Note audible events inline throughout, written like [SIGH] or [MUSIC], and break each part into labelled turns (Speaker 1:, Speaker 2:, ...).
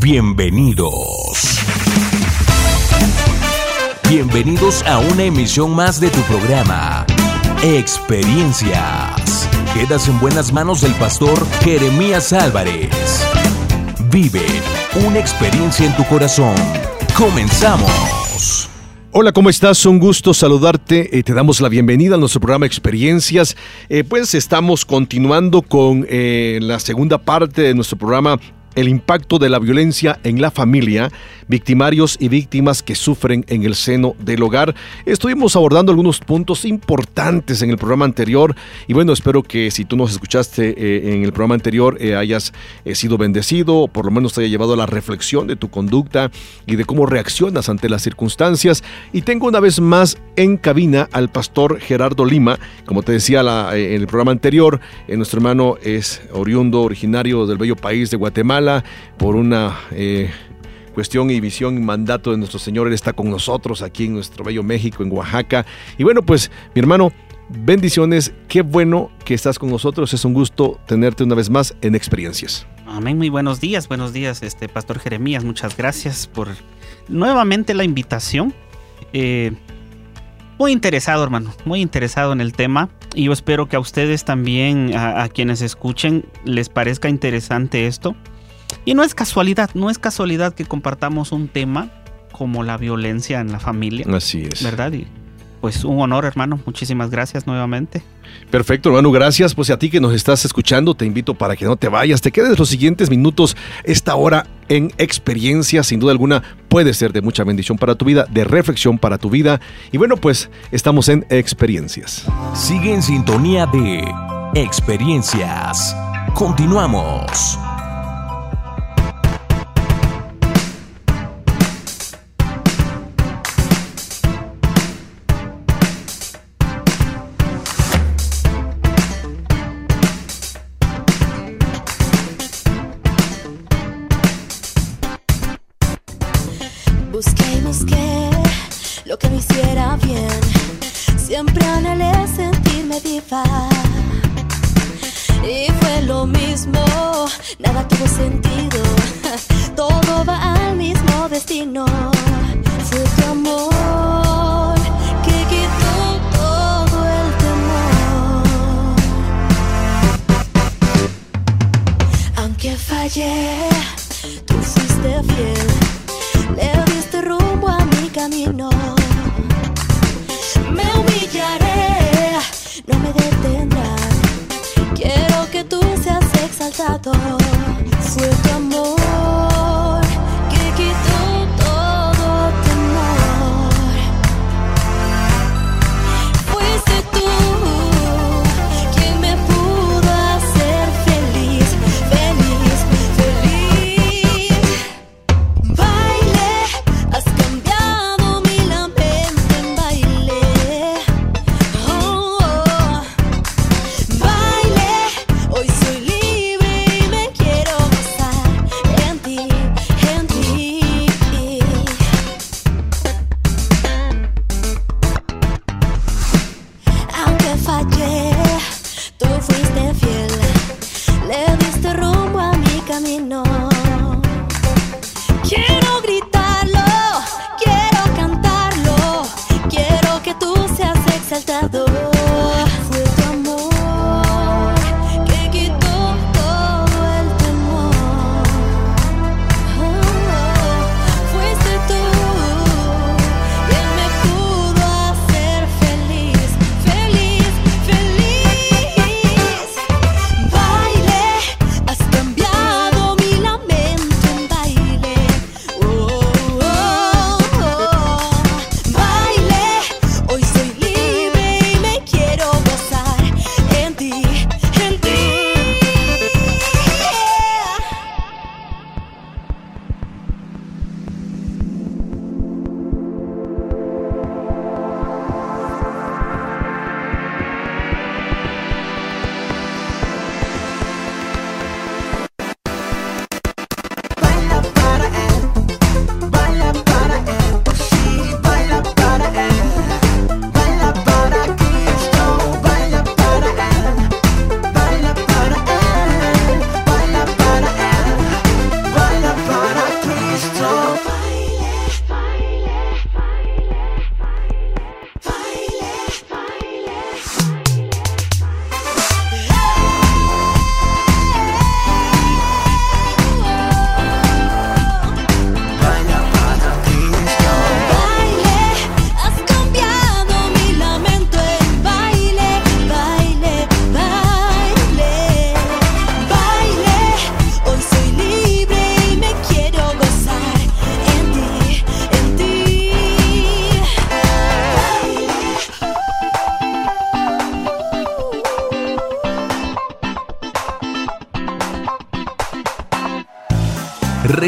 Speaker 1: Bienvenidos. Bienvenidos a una emisión más de tu programa, Experiencias. Quedas en buenas manos del pastor Jeremías Álvarez. Vive una experiencia en tu corazón. Comenzamos.
Speaker 2: Hola, ¿cómo estás? Un gusto saludarte. Eh, te damos la bienvenida a nuestro programa Experiencias. Eh, pues estamos continuando con eh, la segunda parte de nuestro programa el impacto de la violencia en la familia, victimarios y víctimas que sufren en el seno del hogar. Estuvimos abordando algunos puntos importantes en el programa anterior y bueno, espero que si tú nos escuchaste eh, en el programa anterior eh, hayas eh, sido bendecido, o por lo menos te haya llevado a la reflexión de tu conducta y de cómo reaccionas ante las circunstancias. Y tengo una vez más en cabina al pastor Gerardo Lima, como te decía en el programa anterior, nuestro hermano es oriundo, originario del bello país de Guatemala, por una eh, cuestión y visión y mandato de nuestro Señor. Él está con nosotros aquí en nuestro bello México, en Oaxaca. Y bueno, pues mi hermano, bendiciones. Qué bueno que estás con nosotros. Es un gusto tenerte una vez más en experiencias.
Speaker 3: Amén, muy buenos días, buenos días, este Pastor Jeremías. Muchas gracias por nuevamente la invitación. Eh, muy interesado, hermano, muy interesado en el tema. Y yo espero que a ustedes también, a quienes escuchen, les parezca interesante esto. Y no es casualidad, no es casualidad que compartamos un tema como la violencia en la familia.
Speaker 2: Así es.
Speaker 3: ¿Verdad? Y pues un honor, hermano. Muchísimas gracias nuevamente.
Speaker 2: Perfecto, hermano. Gracias. Pues a ti que nos estás escuchando, te invito para que no te vayas, te quedes los siguientes minutos. Esta hora en experiencia, sin duda alguna, puede ser de mucha bendición para tu vida, de reflexión para tu vida. Y bueno, pues estamos en experiencias.
Speaker 1: Sigue en sintonía de experiencias. Continuamos.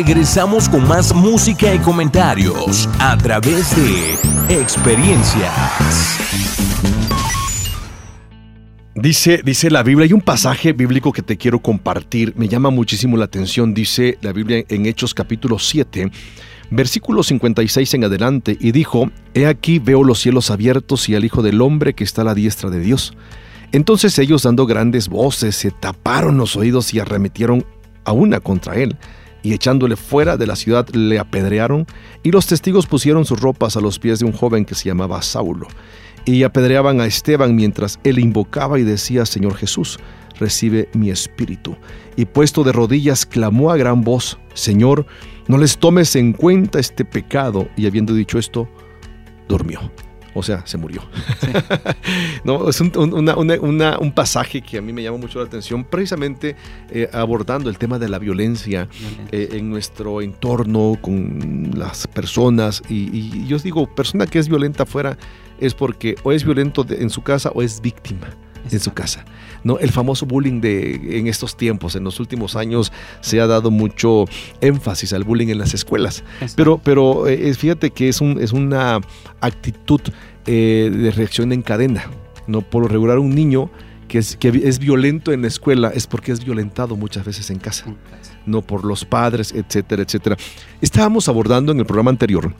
Speaker 4: Regresamos con más música y comentarios a través de experiencias.
Speaker 2: Dice, dice la Biblia, hay un pasaje bíblico que te quiero compartir, me llama muchísimo la atención, dice la Biblia en Hechos capítulo 7, versículo 56 en adelante, y dijo, He aquí veo los cielos abiertos y al Hijo del Hombre que está a la diestra de Dios. Entonces ellos dando grandes voces se taparon los oídos y arremetieron a una contra él, y echándole fuera de la ciudad le apedrearon, y los testigos pusieron sus ropas a los pies de un joven que se llamaba Saulo y apedreaban a Esteban mientras él invocaba y decía, Señor Jesús, recibe mi espíritu. Y puesto de rodillas, clamó a gran voz, Señor, no les tomes en cuenta este pecado. Y habiendo dicho esto, durmió. O sea, se murió. [LAUGHS] no, es un, una, una, un, pasaje que a mí me llama mucho la atención, precisamente eh, abordando el tema de la violencia, eh, en nuestro entorno, con las personas. Y, y yo digo, persona que es violenta afuera es porque o es violento en su casa o es víctima en su casa. ¿no? El famoso bullying de en estos tiempos, en los últimos años, se ha dado mucho énfasis al bullying en las escuelas. Pero, pero eh, fíjate que es, un, es una actitud eh, de reacción en cadena. ¿no? Por lo regular, un niño que es, que es violento en la escuela es porque es violentado muchas veces en casa, no por los padres, etcétera, etcétera. Estábamos abordando en el programa anterior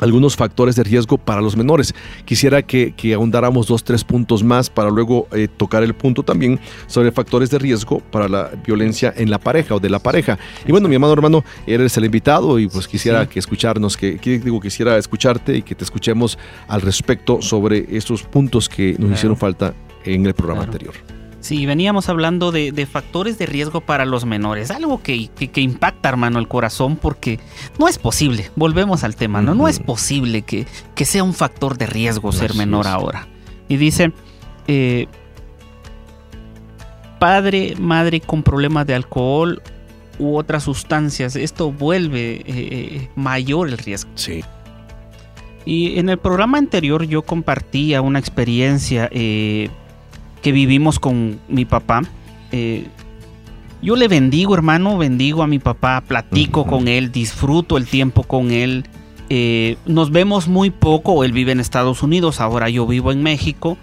Speaker 2: algunos factores de riesgo para los menores. Quisiera que, ahondáramos dos, tres puntos más para luego eh, tocar el punto también sobre factores de riesgo para la violencia en la pareja o de la pareja. Y bueno, mi hermano hermano, eres el invitado y pues quisiera que escucharnos, que, digo, quisiera escucharte y que te escuchemos al respecto sobre estos puntos que nos hicieron falta en el programa anterior.
Speaker 3: Sí, veníamos hablando de, factores de riesgo para los menores, algo que, que, impacta, hermano, el corazón, porque no es posible, volvemos al tema, ¿no? No es posible que, que sea un factor de riesgo ser menor ahora. Y dice, eh, padre, madre con problemas de alcohol u otras sustancias, esto vuelve eh, eh, mayor el riesgo.
Speaker 2: Sí.
Speaker 3: Y en el programa anterior yo compartía una experiencia que vivimos con mi papá. Eh, yo le bendigo, hermano, bendigo a mi papá, platico con él, disfruto el tiempo con él. Eh, nos vemos muy poco, él vive en Estados Unidos, ahora yo vivo en México.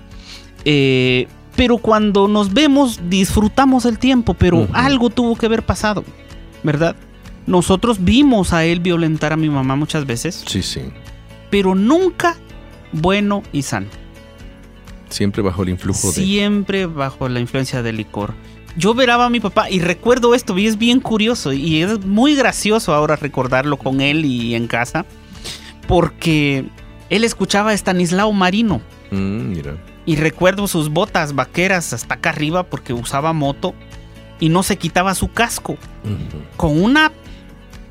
Speaker 3: Eh, pero cuando nos vemos disfrutamos el tiempo, pero algo tuvo que haber pasado, ¿verdad? Nosotros vimos a él violentar a mi mamá muchas veces.
Speaker 2: Sí, sí.
Speaker 3: Pero nunca bueno y sano.
Speaker 2: Siempre bajo el influjo
Speaker 3: de... Siempre bajo la influencia del licor. Yo veraba a mi papá y recuerdo esto y es bien curioso y es muy gracioso ahora recordarlo con él y en casa porque él escuchaba a Stanislao Marino.
Speaker 2: Mm, mira.
Speaker 3: Y recuerdo sus botas vaqueras hasta acá arriba porque usaba moto y no se quitaba su casco. Con una,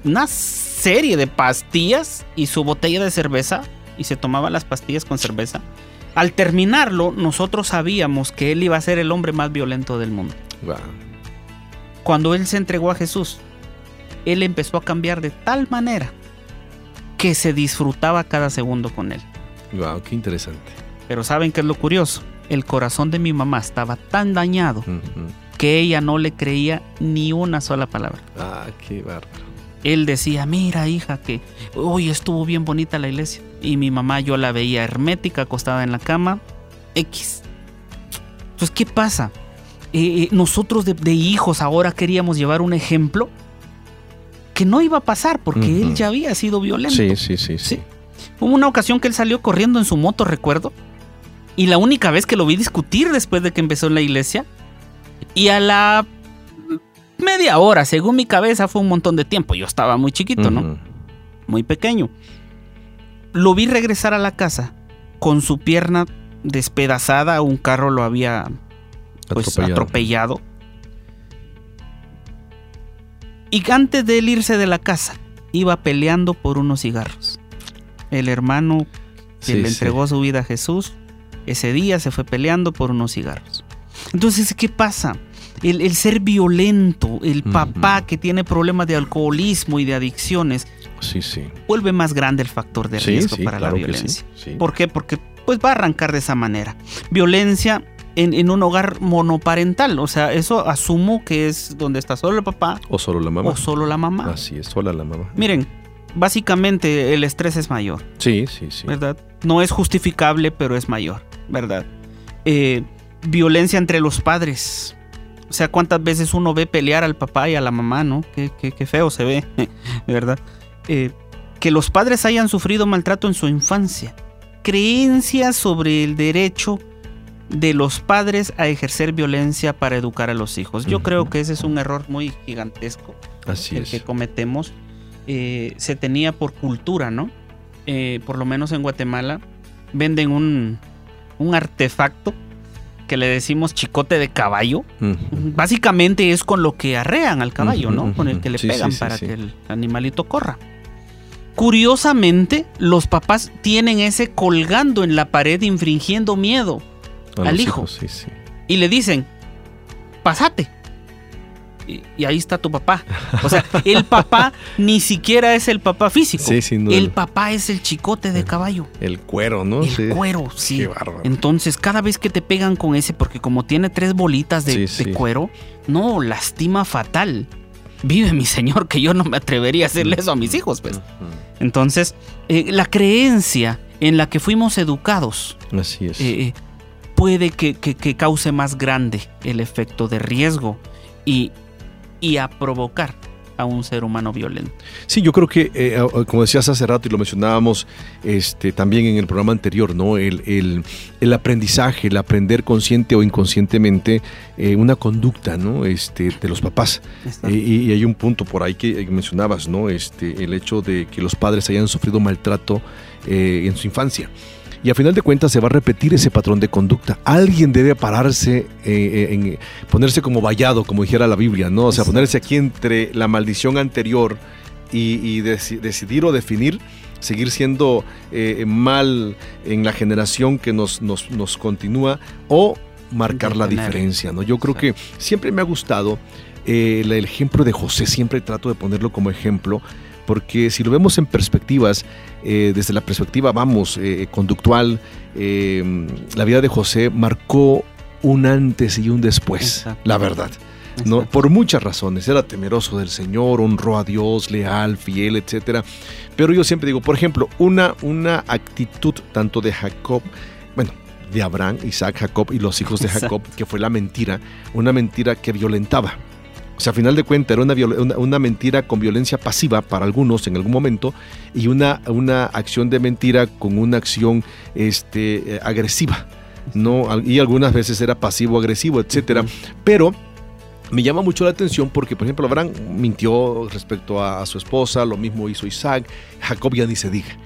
Speaker 3: una serie de pastillas y su botella de cerveza y se tomaba las pastillas con cerveza al terminarlo, nosotros sabíamos que él iba a ser el hombre más violento del mundo. Cuando él se entregó a Jesús, él empezó a cambiar de tal manera que se disfrutaba cada segundo con él.
Speaker 2: Wow, qué interesante.
Speaker 3: Pero ¿saben qué es lo curioso? El corazón de mi mamá estaba tan dañado que ella no le creía ni una sola palabra.
Speaker 2: Ah, qué bárbaro.
Speaker 3: Él decía, mira hija, que hoy estuvo bien bonita la iglesia y mi mamá yo la veía hermética acostada en la cama. X. Entonces, ¿qué pasa? Eh, eh, nosotros de, hijos ahora queríamos llevar un ejemplo que no iba a pasar porque él ya había sido violento.
Speaker 2: Sí, sí, sí, sí,
Speaker 3: Hubo una ocasión que él salió corriendo en su moto, recuerdo. Y la única vez que lo vi discutir después de que empezó en la iglesia. Y a la media hora, según mi cabeza, fue un montón de tiempo. Yo estaba muy chiquito, ¿no? Muy pequeño lo vi regresar a la casa con su pierna despedazada, un carro lo había pues, atropellado. Y antes de él irse de la casa, iba peleando por unos cigarros. El hermano que le entregó su vida a Jesús, ese día se fue peleando por unos cigarros. Entonces, ¿qué pasa? El, ser violento, el papá que tiene problemas de alcoholismo y de adicciones,
Speaker 2: sí, sí.
Speaker 3: vuelve más grande el factor de riesgo para la violencia. ¿Por qué? Porque pues va a arrancar de esa manera. Violencia en, en un hogar monoparental. O sea, eso asumo que es donde está solo el papá
Speaker 2: O solo la mamá.
Speaker 3: o solo la mamá.
Speaker 2: Así es, sola la mamá.
Speaker 3: Miren, básicamente el estrés es mayor,
Speaker 2: Sí, sí, sí.
Speaker 3: ¿verdad? No es justificable, pero es mayor, ¿verdad? Eh, violencia entre los padres. O sea, cuántas veces uno ve pelear al papá y a la mamá, ¿no? Qué, qué- qué feo se ve, [LAUGHS] ¿verdad? Eh, que los padres hayan sufrido maltrato en su infancia. Creencias sobre el derecho de los padres a ejercer violencia para educar a los hijos. Yo creo que ese es un error muy gigantesco
Speaker 2: Así
Speaker 3: el
Speaker 2: es.
Speaker 3: que cometemos eh, se tenía por cultura, ¿no? Eh, por lo menos en Guatemala venden un, un artefacto que le decimos chicote de caballo.
Speaker 2: Ujú.
Speaker 3: Básicamente es con lo que arrean al caballo, ¿no? Con el que le
Speaker 2: Sí,
Speaker 3: pegan
Speaker 2: sí,
Speaker 3: para
Speaker 2: sí.
Speaker 3: que el animalito corra. Curiosamente, los papás tienen ese colgando en la pared infringiendo miedo
Speaker 2: A
Speaker 3: al hijo.
Speaker 2: hijos,
Speaker 3: y le dicen, pasate. Y, y ahí está tu papá. O sea, el papá ni siquiera es el papá físico.
Speaker 2: Sí, sin duda.
Speaker 3: El papá es el chicote de caballo.
Speaker 2: El cuero, ¿no?
Speaker 3: El
Speaker 2: Sí.
Speaker 3: cuero, sí.
Speaker 2: Qué bárbaro.
Speaker 3: Entonces, cada vez que te pegan con ese, porque como tiene tres bolitas de,
Speaker 2: Sí,
Speaker 3: de
Speaker 2: sí.
Speaker 3: cuero, no, lastima fatal. Vive mi señor, que yo no me atrevería a hacerle eso a mis hijos, pues. Entonces, eh, la creencia en la que fuimos educados
Speaker 2: Así es.
Speaker 3: eh, eh, puede que, que- que cause más grande el efecto de riesgo y, y a provocar a un ser humano violento.
Speaker 2: Sí, yo creo que, eh, eh, como decías hace rato y lo mencionábamos este, también en el programa anterior, ¿no? El, el- el aprendizaje, el aprender consciente o inconscientemente eh, una conducta, ¿no? Este, de los papás. Eh, y, hay un punto por ahí que mencionabas, ¿no? Este, el hecho de que los padres hayan sufrido maltrato en su infancia. Y a final de cuentas se va a repetir ese patrón de conducta. Alguien debe pararse, eh, eh, en, ponerse como vallado, como dijera la Biblia, ¿no? O sea,
Speaker 3: Exacto.
Speaker 2: ponerse aquí entre la maldición anterior y, y deci- decidir o definir seguir siendo eh, mal en la generación que nos, nos, nos continúa o marcar la diferencia, ¿no? Yo creo que siempre me ha gustado eh, el ejemplo de José, siempre trato de ponerlo como ejemplo, porque si lo vemos en perspectivas, eh, desde la perspectiva, vamos, eh, conductual, eh, la vida de José marcó un antes y un después,
Speaker 3: Exacto.
Speaker 2: la verdad. ¿no?
Speaker 3: Exacto.
Speaker 2: Por muchas razones. Era temeroso del Señor, honró a Dios, leal, fiel, etcétera. Pero yo siempre digo, por ejemplo, una, una actitud tanto de Jacob, bueno, de Abraham, Isaac, Jacob y los hijos de
Speaker 3: Exacto.
Speaker 2: Jacob, que fue la mentira, una mentira que violentaba. O sea, a final de cuentas era una, una, una mentira con violencia pasiva para algunos en algún momento y una, una acción de mentira con una acción este, eh, agresiva. ¿no? Y algunas veces era pasivo-agresivo, etcétera. Pero me llama mucho la atención porque, por ejemplo, Abraham mintió respecto a, a su esposa, lo mismo hizo Isaac, Jacob ya ni se diga.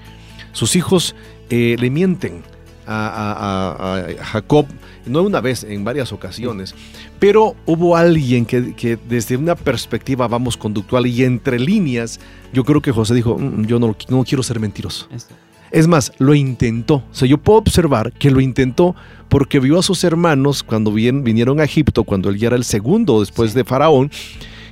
Speaker 2: Sus hijos eh, le mienten a- a Jacob, no una vez, en varias ocasiones, pero hubo alguien que, que desde una perspectiva, vamos, conductual y entre líneas, yo creo que José dijo, "Mm, yo no, no quiero ser mentiroso.
Speaker 3: Esto.
Speaker 2: Es más, lo intentó. O sea, yo puedo observar que lo intentó porque vio a sus hermanos cuando vien- vinieron a Egipto, cuando él ya era el segundo después
Speaker 3: Sí.
Speaker 2: de Faraón,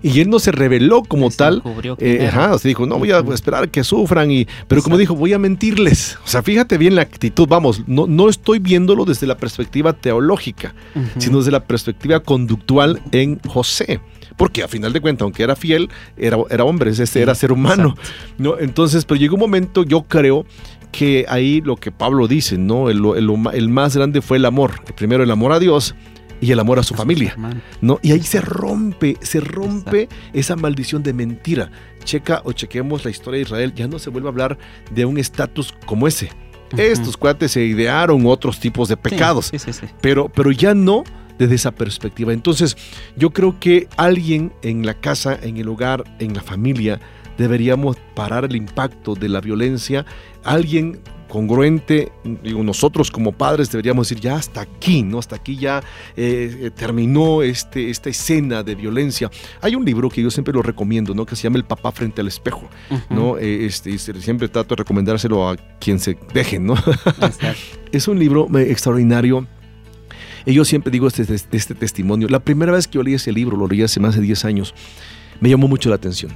Speaker 2: y él no se reveló como
Speaker 3: Se
Speaker 2: tal. Eh, ajá, o sea, dijo, no voy a esperar que sufran, y, pero como dijo, voy a mentirles. O sea, fíjate bien la actitud, vamos, no, no estoy viéndolo desde la perspectiva teológica, sino desde la perspectiva conductual en José. Porque a final de cuentas, aunque era fiel, era, era hombre, este
Speaker 3: Sí,
Speaker 2: era ser humano.
Speaker 3: exacto.
Speaker 2: ¿no? Entonces, pero llegó un momento, yo creo que ahí lo que Pablo dice, ¿no? El, el- el más grande fue el amor. Primero el amor a Dios y el amor a su familia. ¿no? Y ahí se rompe, se rompe esa maldición de mentira. Checa o chequemos la historia de Israel, ya no se vuelve a hablar de un estatus como ese. Estos cuates se idearon otros tipos de pecados
Speaker 3: Sí, sí, sí.
Speaker 2: pero, pero ya no desde esa perspectiva. Entonces, yo creo que alguien en la casa, en el hogar, en la familia, deberíamos parar el impacto de la violencia. Alguien congruente, digo, nosotros como padres deberíamos decir ya hasta aquí, ¿no? Hasta aquí ya eh, eh, terminó este, esta escena de violencia. Hay un libro que yo siempre lo recomiendo, ¿no? Que se llama El papá frente al espejo. ¿no? Eh, este, siempre trato de recomendárselo a quien se deje, ¿no? [LAUGHS] Es un libro extraordinario. Y yo siempre digo este, este, este testimonio. La primera vez que yo leí ese libro, lo leí hace más de 10 años, me llamó mucho la atención.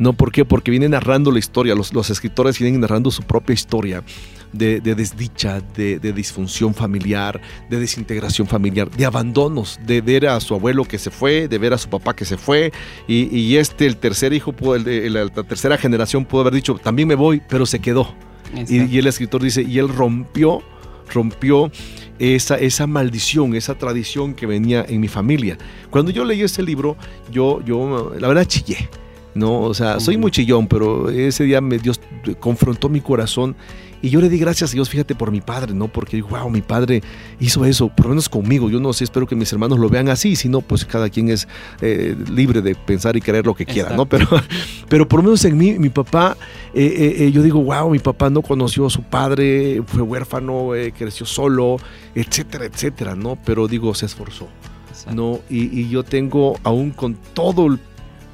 Speaker 2: ¿No? ¿Por qué? Porque viene narrando la historia, los, los escritores vienen narrando su propia historia de, de desdicha, de, de disfunción familiar, de desintegración familiar, de abandonos, de ver a su abuelo que se fue, de ver a su papá que se fue, y, y este, el tercer hijo, la, tercera generación pudo haber dicho, también me voy, pero se quedó. Y, el escritor dice, y él rompió, rompió esa, esa maldición, esa tradición que venía en mi familia. Cuando yo leí este libro, yo, yo la verdad chillé. No, o sea, soy muy chillón, pero ese día me, Dios confrontó mi corazón y yo le di gracias a Dios, fíjate, por mi padre, ¿no? Porque wow, mi padre hizo eso, por lo menos conmigo. Yo no sé, espero que mis hermanos lo vean así, si no, pues cada quien es eh, libre de pensar y creer lo que quiera, ¿no? Pero, [LAUGHS] pero por lo menos en mí, mi papá, eh, eh, yo digo, wow, mi papá no conoció a su padre, fue huérfano, creció solo, etcétera, etcétera, ¿no? Pero digo, se esforzó.
Speaker 3: Exacto.
Speaker 2: ¿no? Y, y yo tengo, aún con todo el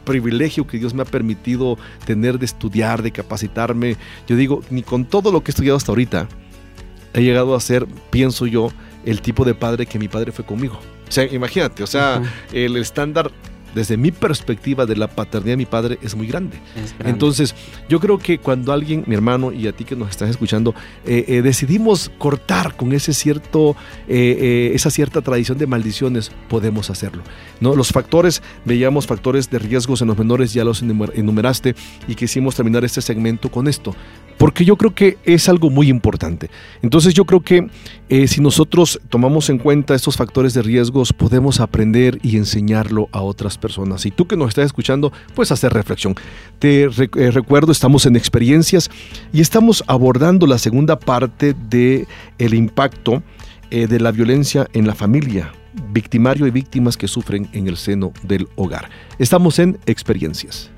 Speaker 2: privilegio que Dios me ha permitido tener de estudiar, de capacitarme, yo digo, ni con todo lo que he estudiado hasta ahorita, he llegado a ser, pienso yo, el tipo de padre que mi padre fue conmigo. O sea, imagínate, o sea, el estándar desde mi perspectiva de la paternidad de mi padre es muy grande.
Speaker 3: Es grande.
Speaker 2: Entonces, yo creo que cuando alguien, mi hermano y a ti que nos estás escuchando, eh, eh, decidimos cortar con ese cierto, eh, esa cierta tradición de maldiciones, podemos hacerlo. ¿no? Los factores, veíamos factores de riesgos en los menores, ya los enumer- enumeraste y quisimos terminar este segmento con esto, porque yo creo que es algo muy importante. Entonces, yo creo que eh, si nosotros tomamos en cuenta estos factores de riesgos, podemos aprender y enseñarlo a otras personas. Y tú que nos estás escuchando, pues hacer reflexión. Te eh, recuerdo, estamos en experiencias y estamos abordando la segunda parte de el impacto eh, de la violencia en la familia, victimario y víctimas que sufren en el seno del hogar. Estamos en experiencias.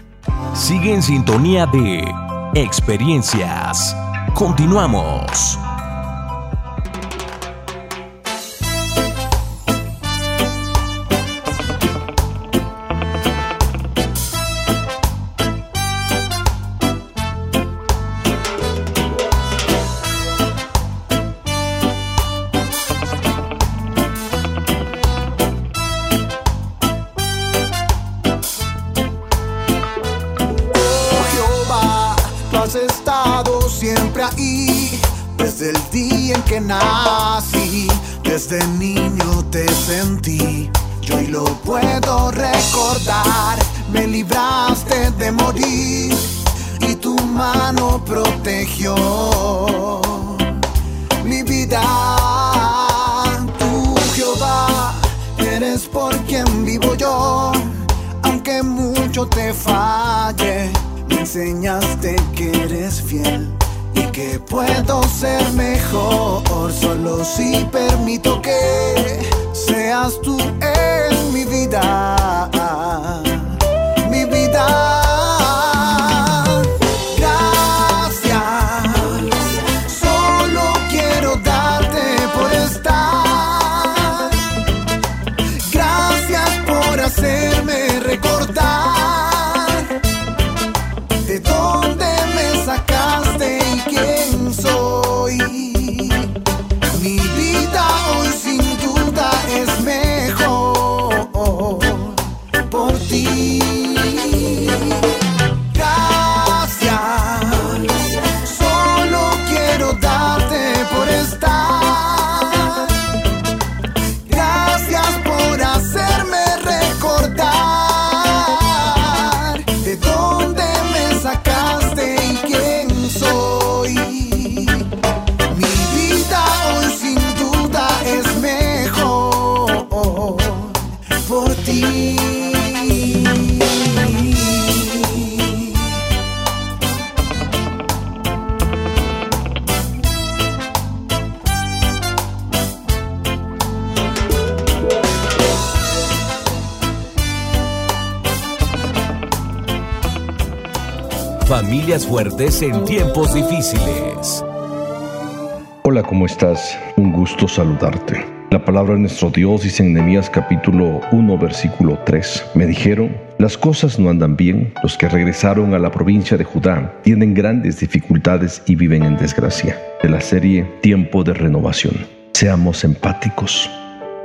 Speaker 4: Sigue en sintonía de Experiencias. Continuamos. Fuertes en tiempos difíciles.
Speaker 5: Hola, ¿cómo estás? Un gusto saludarte. La palabra de nuestro Dios dice en Nehemías capítulo 1 versículo 3. Me dijeron, las cosas no andan bien. Los que regresaron a la provincia de Judá tienen grandes dificultades y viven en desgracia. De la serie Tiempo de Renovación. Seamos empáticos.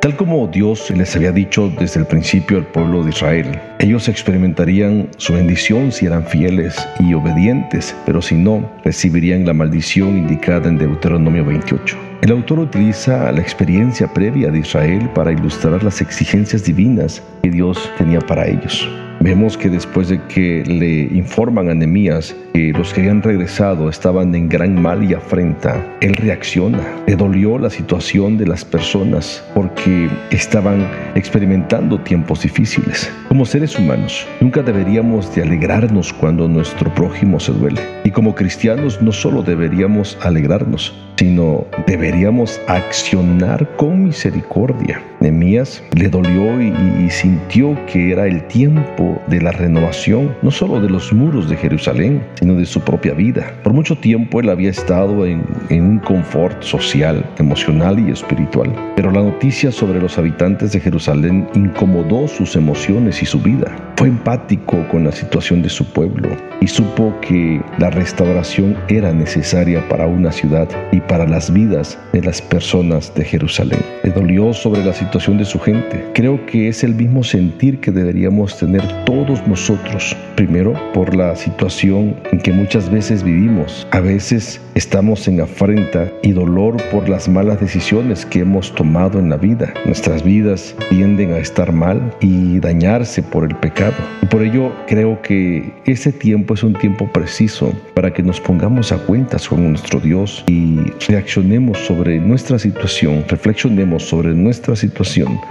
Speaker 5: Tal como Dios les había dicho desde el principio al pueblo de Israel, ellos experimentarían su bendición si eran fieles y obedientes, pero si no, recibirían la maldición indicada en Deuteronomio 28. El autor utiliza la experiencia previa de Israel para ilustrar las exigencias divinas que Dios tenía para ellos. Vemos que después de que le informan a Nehemías que los que habían regresado estaban en gran mal y afrenta, él reacciona. Le dolió la situación de las personas porque estaban experimentando tiempos difíciles. Como seres humanos, nunca deberíamos de alegrarnos cuando nuestro prójimo se duele. Y como cristianos no solo deberíamos alegrarnos, sino deberíamos accionar con misericordia. Nehemías le dolió y, y, sintió que era el tiempo de la renovación, no solo de los muros de Jerusalén, sino de su propia vida. Por mucho tiempo él había estado en, en un confort social, emocional y espiritual, pero la noticia sobre los habitantes de Jerusalén incomodó sus emociones y su vida. Fue empático con la situación de su pueblo y supo que la restauración era necesaria para una ciudad y para las vidas de las personas de Jerusalén. Le dolió sobre la situación de su gente. Creo que es el mismo sentir que deberíamos tener todos nosotros. Primero, por la situación en que muchas veces vivimos. A veces estamos en afrenta y dolor por las malas decisiones que hemos tomado en la vida. Nuestras vidas tienden a estar mal y dañarse por el pecado. Y por ello creo que ese tiempo es un tiempo preciso para que nos pongamos a cuentas con nuestro Dios y reaccionemos sobre nuestra situación, reflexionemos sobre nuestra situación,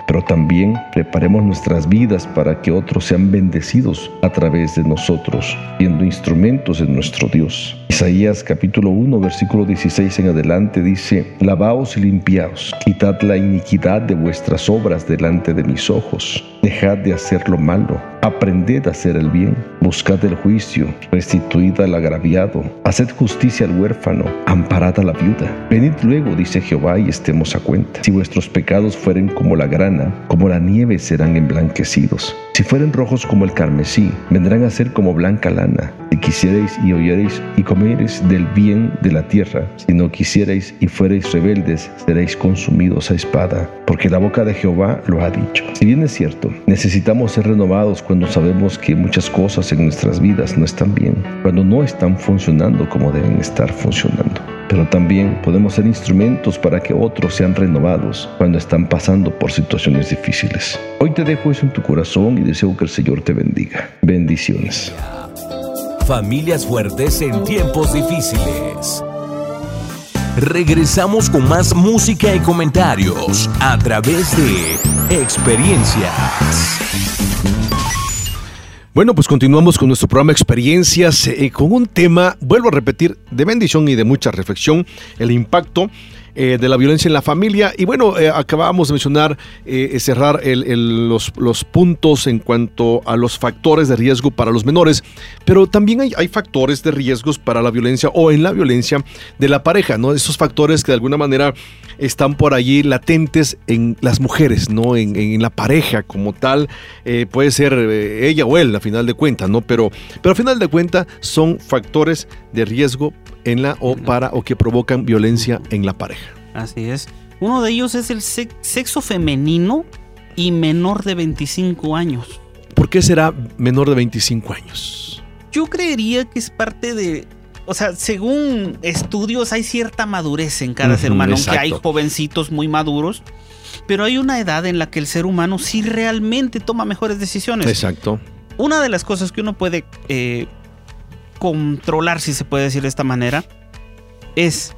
Speaker 5: pero también preparemos nuestras vidas para que otros sean bendecidos a través de nosotros, siendo instrumentos de nuestro Dios. Isaías capítulo 1, versículo 16 en adelante dice, Lavaos y limpiaos, quitad la iniquidad de vuestras obras delante de mis ojos, dejad de hacer lo malo, aprended a hacer el bien, buscad el juicio, restituid al agraviado, haced justicia al huérfano, amparad a la viuda. Venid luego, dice Jehová, y estemos a cuenta. Si vuestros pecados fueren como la grana, como la nieve serán emblanquecidos. Si fueren rojos como el carmesí, vendrán a ser como blanca lana. Si quisierais y oyereis y comiereis del bien de la tierra, si no quisierais y fuereis rebeldes, seréis consumidos a espada, porque la boca de Jehová lo ha dicho. Si bien es cierto, necesitamos ser renovados cuando sabemos que muchas cosas en nuestras vidas no están bien, cuando no están funcionando como deben estar funcionando pero también podemos ser instrumentos para que otros sean renovados cuando están pasando por situaciones difíciles. Hoy te dejo eso en tu corazón y deseo que el Señor te bendiga. Bendiciones.
Speaker 4: Familias fuertes en tiempos difíciles. Regresamos con más música y comentarios a través de experiencias.
Speaker 2: Bueno, pues continuamos con nuestro programa Experiencias eh, con un tema, vuelvo a repetir, de bendición y de mucha reflexión, el impacto eh, de la violencia en la familia. Y bueno, eh, acabábamos de mencionar, eh, cerrar el, los, los, puntos en cuanto a los factores de riesgo para los menores, pero también hay, hay, factores de riesgos para la violencia o en la violencia de la pareja, ¿no? Esos factores que de alguna manera están por allí latentes en las mujeres, ¿no? En, en la pareja como tal, puede ser ella o él, a final de cuentas, ¿no? Pero, pero a final de cuentas son factores de riesgo en la o para o que provocan violencia en la pareja.
Speaker 3: Así es. Uno de ellos es el sexo femenino y menor de 25 años.
Speaker 2: ¿Por qué será menor de 25 años?
Speaker 3: Yo creería que es parte de... O sea, según estudios hay cierta madurez en cada uh -huh, ser humano, exacto. aunque hay jovencitos muy maduros, pero hay una edad en la que el ser humano sí realmente toma mejores decisiones.
Speaker 2: Exacto.
Speaker 3: Una de las cosas que uno puede eh, controlar, si se puede decir de esta manera, es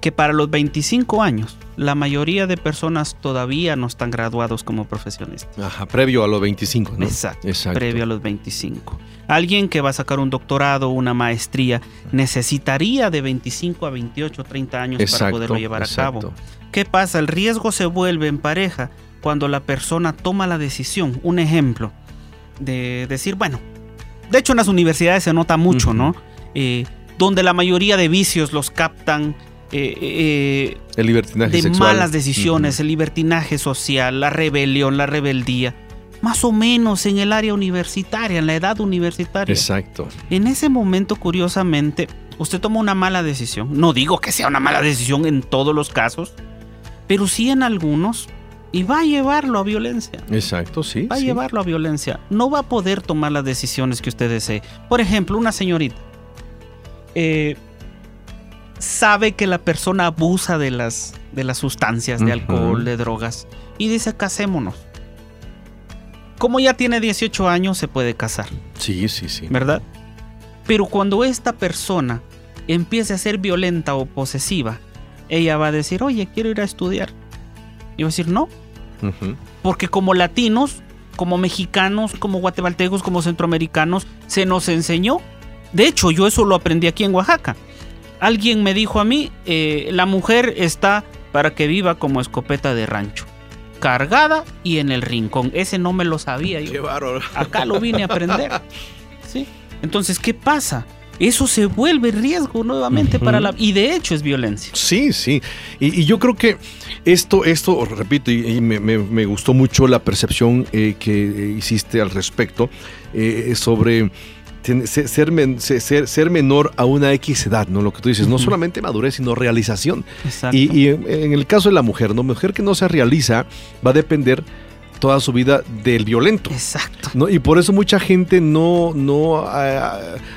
Speaker 3: que para los 25 años la mayoría de personas todavía no están graduados como profesionistas.
Speaker 2: Ajá, previo a los 25, ¿no?
Speaker 3: Exacto, Exacto, previo a los 25. Alguien que va a sacar un doctorado, una maestría, necesitaría de 25 a 28, 30 años exacto, para poderlo llevar exacto. a cabo. ¿Qué pasa? El riesgo se vuelve en pareja cuando la persona toma la decisión. Un ejemplo de decir, bueno, de hecho en las universidades se nota mucho, uh -huh. ¿no? Eh, donde la mayoría de vicios los captan eh, eh,
Speaker 2: el libertinaje
Speaker 3: de
Speaker 2: sexual.
Speaker 3: malas decisiones, uh -huh. el libertinaje social, la rebelión, la rebeldía. Más o menos en el área universitaria, en la edad universitaria.
Speaker 2: Exacto.
Speaker 3: En ese momento, curiosamente, usted toma una mala decisión. No digo que sea una mala decisión en todos los casos, pero sí en algunos. y va a llevarlo a violencia.
Speaker 2: Exacto, sí.
Speaker 3: Va a
Speaker 2: sí.
Speaker 3: llevarlo a violencia. No va a poder tomar las decisiones que usted desee. Por ejemplo, una señorita eh, sabe que la persona abusa de las, de las sustancias, de alcohol, de drogas, y dice casémonos. Como ya tiene 18 años, se puede casar,
Speaker 2: Sí, sí, sí.
Speaker 3: ¿verdad? Pero cuando esta persona empiece a ser violenta o posesiva, ella va a decir, oye, quiero ir a estudiar. Y va a decir, no, porque como latinos, como mexicanos, como guatemaltecos, como centroamericanos, se nos enseñó. De hecho, yo eso lo aprendí aquí en Oaxaca. Alguien me dijo a mí, eh, la mujer está para que viva como escopeta de rancho, cargada y en el rincón. Ese no me lo sabía yo.
Speaker 2: Qué bárbaro.
Speaker 3: Acá lo vine a aprender. [LAUGHS] ¿Sí? Entonces, ¿qué pasa? Eso se vuelve riesgo nuevamente para la... Y de hecho es violencia.
Speaker 2: Sí, sí. Y, y yo creo que esto, esto, repito, y, y me, me- me gustó mucho la percepción eh, que hiciste al respecto eh, sobre ser, men- se- ser, ser menor a una X edad, ¿no? Lo que tú dices, no solamente madurez, sino realización.
Speaker 3: Exacto.
Speaker 2: Y, y en, el caso de la mujer, ¿no? Mujer que no se realiza va a depender toda su vida del violento.
Speaker 3: Exacto.
Speaker 2: ¿no? Y por eso mucha gente no, no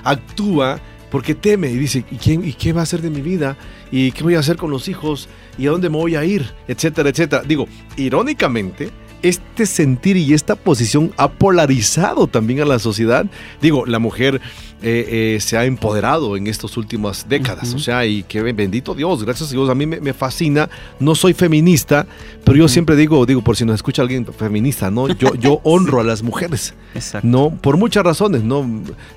Speaker 2: actúa porque teme y dice, ¿y, quién, ¿y qué va a hacer de mi vida? ¿Y qué voy a hacer con los hijos? ¿Y a dónde me voy a ir? Etcétera, etcétera. Digo, irónicamente, este sentir y esta posición ha polarizado también a la sociedad. Digo, la mujer eh, eh, se ha empoderado en estas últimas décadas.
Speaker 3: Ujú.
Speaker 2: O sea, y que bendito Dios, gracias a Dios, a mí me, me fascina. No soy feminista, pero yo
Speaker 3: Ujú.
Speaker 2: siempre digo, digo, por si nos escucha alguien feminista, ¿no? Yo, yo [LAUGHS] honro a las mujeres.
Speaker 3: Exacto.
Speaker 2: No, por muchas razones, no.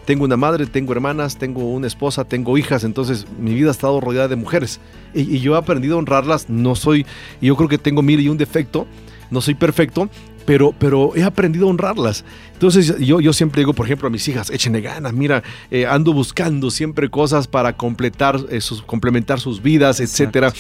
Speaker 2: Tengo una madre, tengo hermanas, tengo una esposa, tengo hijas, entonces mi vida ha estado rodeada de mujeres. Y, y yo he aprendido a honrarlas, no soy, y yo creo que tengo mil y un defecto, no soy perfecto, pero, pero he aprendido a honrarlas. Entonces yo, yo siempre digo, por ejemplo, a mis hijas, échenle ganas, mira, eh, ando buscando siempre cosas para completar, eh, sus, complementar sus vidas, etcétera.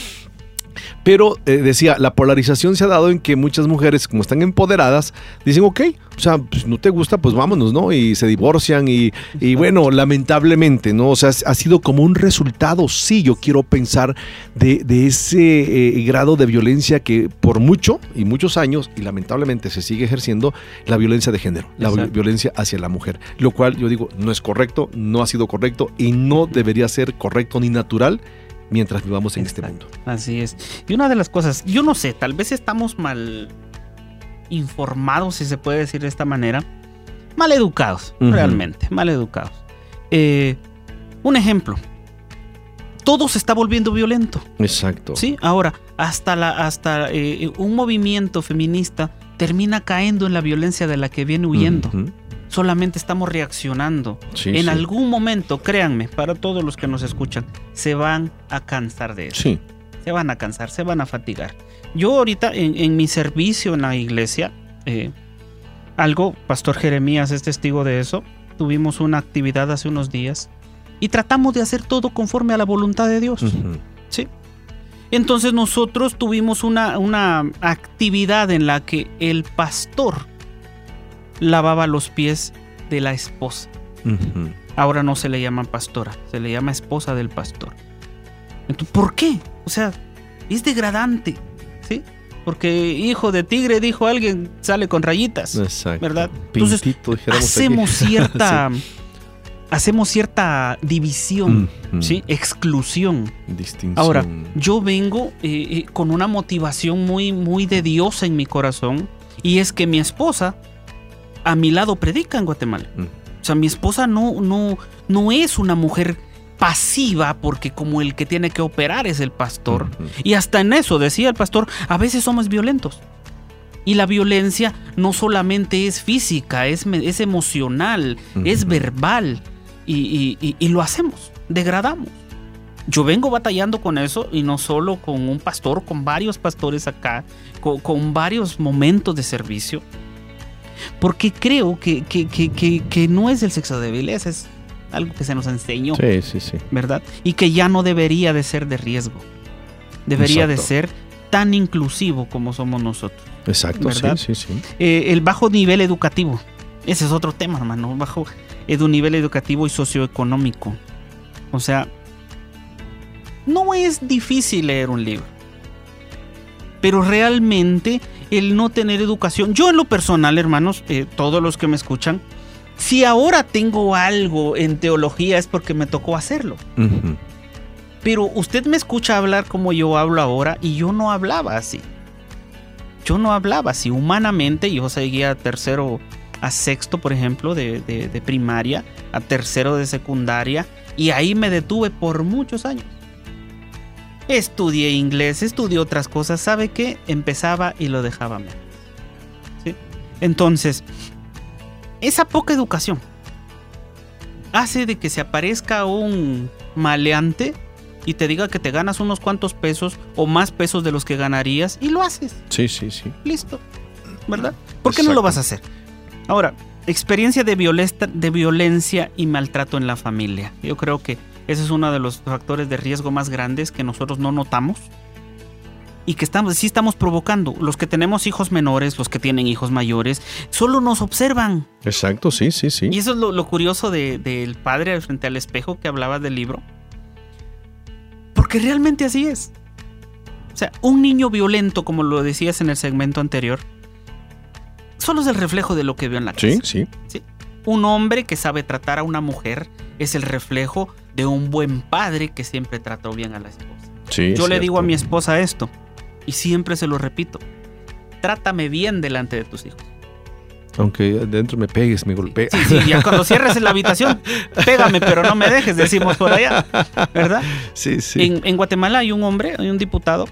Speaker 2: Pero eh, decía, la polarización se ha dado en que muchas mujeres, como están empoderadas, dicen, ok, o sea, pues no te gusta, pues vámonos, ¿no? Y se divorcian y, y bueno, lamentablemente, ¿no? O sea, ha sido como un resultado, sí, yo quiero pensar, de, de ese eh, grado de violencia que por mucho y muchos años, y lamentablemente se sigue ejerciendo, la violencia de género, la violencia hacia la mujer. Lo cual yo digo, no es correcto, no ha sido correcto y no debería ser correcto ni natural mientras vivamos en este mundo.
Speaker 3: Así es. Y una de las cosas, yo no sé, tal vez estamos mal informados, si se puede decir de esta manera, mal educados, realmente, mal educados. Eh, un ejemplo, todo se está volviendo violento.
Speaker 2: Exacto.
Speaker 3: Sí, ahora, hasta, la, hasta eh, un movimiento feminista termina cayendo en la violencia de la que viene huyendo.
Speaker 2: Ujú.
Speaker 3: Solamente estamos reaccionando.
Speaker 2: Sí,
Speaker 3: en
Speaker 2: sí.
Speaker 3: algún momento, créanme, para todos los que nos escuchan, se van a cansar de eso
Speaker 2: Sí.
Speaker 3: se van a cansar, se van a fatigar. Yo ahorita en, en mi servicio en la iglesia, eh, algo, Pastor Jeremías es testigo de eso, tuvimos una actividad hace unos días y tratamos de hacer todo conforme a la voluntad de Dios. ¿sí? Entonces nosotros tuvimos una, una actividad en la que el pastor lavaba los pies de la esposa. Ahora no se le llama pastora, se le llama esposa del pastor. Entonces, ¿por qué? O sea, es degradante, ¿sí? Porque hijo de tigre, dijo alguien, sale con rayitas,
Speaker 2: Exacto.
Speaker 3: ¿verdad? Entonces,
Speaker 2: Pintito,
Speaker 3: hacemos
Speaker 2: aquí. [LAUGHS]
Speaker 3: cierta, hacemos cierta división. Exclusión.
Speaker 2: Distinción.
Speaker 3: Ahora, yo vengo eh, eh, con una motivación muy, muy de Dios en mi corazón y es que mi esposa a mi lado predica en Guatemala.
Speaker 2: Mm.
Speaker 3: O sea, mi esposa no, no, no es una mujer pasiva porque como el que tiene que operar es el pastor.
Speaker 2: Ujú.
Speaker 3: Y hasta en eso, decía el pastor, a veces somos violentos. Y la violencia no solamente es física, es, es emocional, es
Speaker 2: Ujú.
Speaker 3: verbal. Y, y- y- y lo hacemos, degradamos. Yo vengo batallando con eso y no solo con un pastor, con varios pastores acá, con, con varios momentos de servicio. Porque creo que, que- que- que- no es el sexo débil, es, es algo que se nos enseñó.
Speaker 2: Sí, sí, sí.
Speaker 3: ¿verdad? Y que ya no debería de ser de riesgo. Debería de ser tan inclusivo como somos nosotros.
Speaker 2: Exacto,
Speaker 3: ¿Verdad?
Speaker 2: sí, sí, sí.
Speaker 3: Eh, el bajo nivel educativo. Ese es otro tema, hermano. Bajo edu nivel educativo y socioeconómico. O sea, no es difícil leer un libro. Pero realmente el no tener educación. Yo en lo personal, hermanos, eh, todos los que me escuchan, si ahora tengo algo en teología es porque me tocó hacerlo. Pero usted me escucha hablar como yo hablo ahora y yo no hablaba así. Yo no hablaba así. Humanamente yo seguía tercero a sexto, por ejemplo, de, de- de primaria, a tercero de secundaria y ahí me detuve por muchos años. Estudié inglés, estudié otras cosas. ¿Sabe qué? Empezaba y lo dejaba mal. ¿Sí? Entonces, esa poca educación hace de que se aparezca un maleante y te diga que te ganas unos cuantos pesos o más pesos de los que ganarías y lo haces.
Speaker 2: Sí, sí, sí.
Speaker 3: Listo. ¿Verdad? ¿Por qué no lo vas a hacer? Ahora, experiencia de violencia y maltrato en la familia. Yo creo que ese es uno de los factores de riesgo más grandes que nosotros no notamos y que estamos, sí estamos provocando. Los que tenemos hijos menores, los que tienen hijos mayores, solo nos observan.
Speaker 2: Exacto, sí, sí, sí.
Speaker 3: Y eso es lo, lo curioso de- del padre frente al espejo que hablaba del libro. Porque realmente así es. O sea, un niño violento, como lo decías en el segmento anterior, solo es el reflejo de lo que vio en la casa.
Speaker 2: Sí, sí.
Speaker 3: Un hombre que sabe tratar a una mujer es el reflejo de un buen padre que siempre trató bien a la esposa.
Speaker 2: sí
Speaker 3: Yo le
Speaker 2: cierto.
Speaker 3: digo a mi esposa esto, y siempre se lo repito. Trátame bien delante de tus hijos.
Speaker 2: Aunque dentro me pegues, me golpees.
Speaker 3: Sí, sí, ya cuando cierres en la habitación, [LAUGHS] pégame, pero no me dejes, decimos por allá, ¿verdad?
Speaker 2: Sí, sí.
Speaker 3: En, en Guatemala hay un hombre, hay un diputado,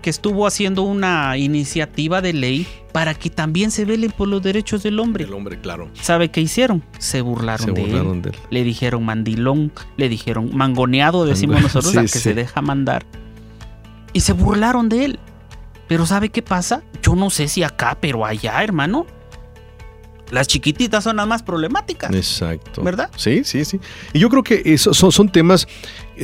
Speaker 3: que estuvo haciendo una iniciativa de ley para que también se velen por los derechos del hombre.
Speaker 2: El hombre, claro.
Speaker 3: ¿Sabe qué hicieron? Se burlaron,
Speaker 2: Se
Speaker 3: de él.
Speaker 2: burlaron de él.
Speaker 3: Le dijeron mandilón, le dijeron mangoneado, decimos nosotros,
Speaker 2: sí,
Speaker 3: al que
Speaker 2: sí.
Speaker 3: se deja mandar. Y se burlaron de él. Pero ¿sabe qué pasa? Yo no sé si acá, pero allá, hermano. Las chiquititas son las más problemáticas.
Speaker 2: Exacto.
Speaker 3: ¿Verdad?
Speaker 2: Sí, sí, sí. Y yo creo que eso son, son temas,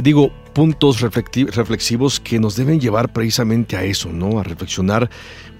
Speaker 2: digo, puntos reflexivos que nos deben llevar precisamente a eso, ¿no? A reflexionar,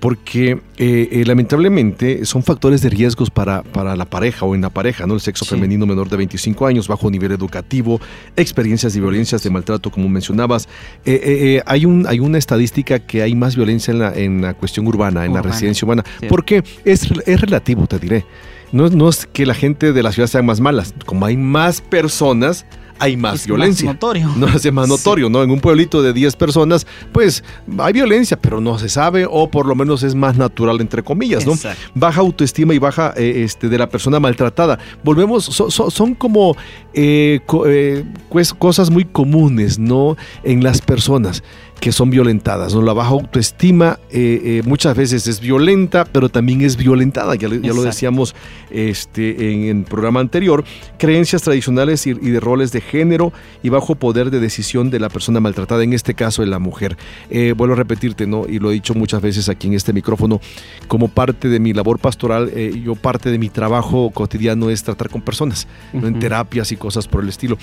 Speaker 2: porque eh, eh, lamentablemente son factores de riesgos para, para la pareja o en la pareja, ¿no? El sexo
Speaker 3: Sí.
Speaker 2: femenino menor de 25 años, bajo nivel educativo, experiencias de violencias, de maltrato, como mencionabas. Eh, hay, un, hay una estadística que hay más violencia en la, en la cuestión urbana, en la residencia urbana.
Speaker 3: sí.
Speaker 2: ¿Por qué? Es, es relativo, te diré. No, es- no es que la gente de la ciudad sean más malas. Como hay más personas, hay más
Speaker 3: Es
Speaker 2: violencia.
Speaker 3: Más notorio. [LAUGHS]
Speaker 2: no es más notorio, ¿no? En un pueblito de 10 personas, pues hay violencia, pero no se sabe, o por lo menos es más natural, entre comillas, ¿no?
Speaker 3: Exacto.
Speaker 2: Baja autoestima y baja eh, este, de la persona maltratada. Volvemos, so- so- son como eh, co- eh, pues, cosas muy comunes, ¿no? En las personas que son violentadas, ¿no? La baja autoestima eh, eh, muchas veces es violenta, pero también es violentada, ya, lo decíamos este, en el programa anterior, creencias tradicionales y, y de roles de género y bajo poder de decisión de la persona maltratada, en este caso de la mujer. Eh, vuelvo a repetirte, ¿no? Y lo he dicho muchas veces aquí en este micrófono, como parte de mi labor pastoral, eh, yo parte de mi trabajo cotidiano es tratar con personas, ¿no? en terapias y cosas por el estilo.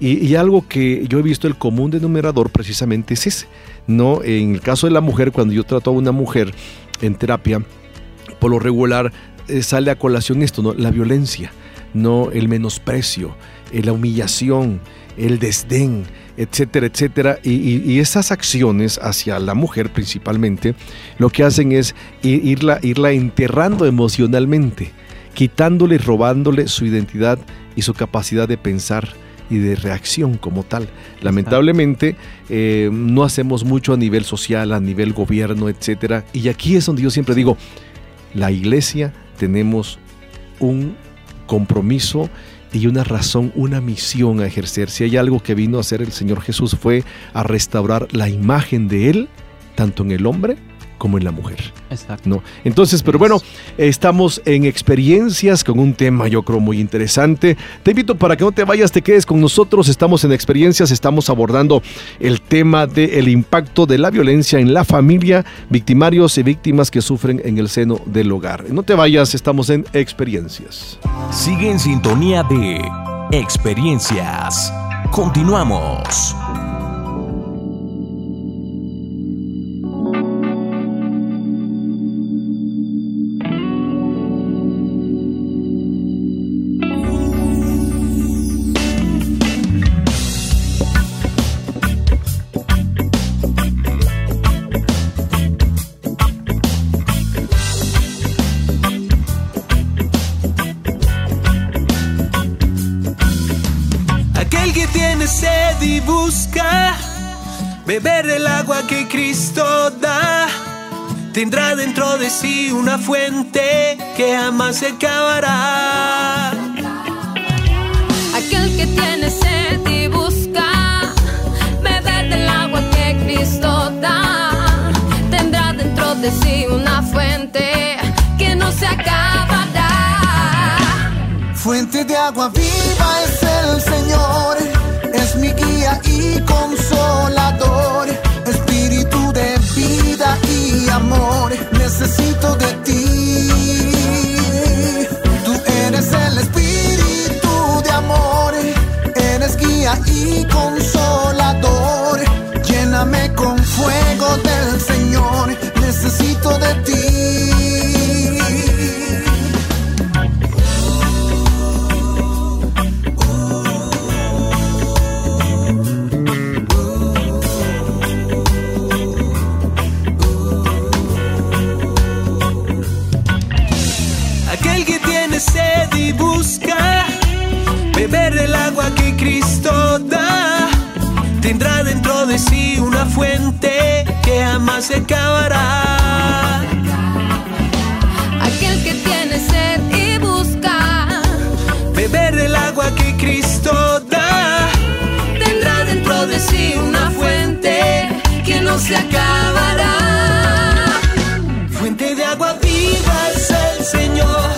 Speaker 2: Y, y algo que yo he visto el común denominador precisamente es ese, ¿no? En el caso de la mujer, cuando yo trato a una mujer en terapia, por lo regular eh, sale a colación esto, ¿no? La violencia, ¿no? El menosprecio, eh, la humillación, el desdén, etcétera, etcétera. Y, esas acciones hacia la mujer principalmente, lo que hacen es irla, irla enterrando emocionalmente, quitándole, robándole su identidad y su capacidad de pensar y de reacción como tal. Lamentablemente eh, no hacemos mucho a nivel social, a nivel gobierno, etcétera. Y aquí es donde yo siempre digo, la iglesia tenemos un compromiso y una razón, una misión a ejercer. Si hay algo que vino a hacer el Señor Jesús fue a restaurar la imagen de Él, tanto en el hombre como en la mujer.
Speaker 3: Exacto.
Speaker 2: ¿no? Entonces, pero bueno, estamos en experiencias con un tema yo creo muy interesante. Te invito para que no te vayas, te quedes con nosotros. Estamos en experiencias, estamos abordando el tema del impacto de la violencia en la familia, victimarios y víctimas que sufren en el seno del hogar. No te vayas, estamos en experiencias.
Speaker 4: Sigue en sintonía de Experiencias. Continuamos.
Speaker 6: Tiene sed y busca beber del agua que Cristo da, tendrá dentro de sí una fuente que jamás se acabará.
Speaker 1: Aquel que tiene sed y busca beber del agua que Cristo da, tendrá dentro de sí una fuente que no se acabará.
Speaker 4: Fuente de agua viva es el Señor, amor, necesito de ti. Tú eres el espíritu de amor, eres guía y consolador, lléname con fuego del Señor, necesito de ti.
Speaker 6: De sí una fuente que jamás se acabará.
Speaker 1: Aquel que tiene sed y busca
Speaker 6: Beber del agua que Cristo da,
Speaker 1: tendrá dentro de sí una fuente que no se acabará.
Speaker 6: fuente de agua viva es el Señor,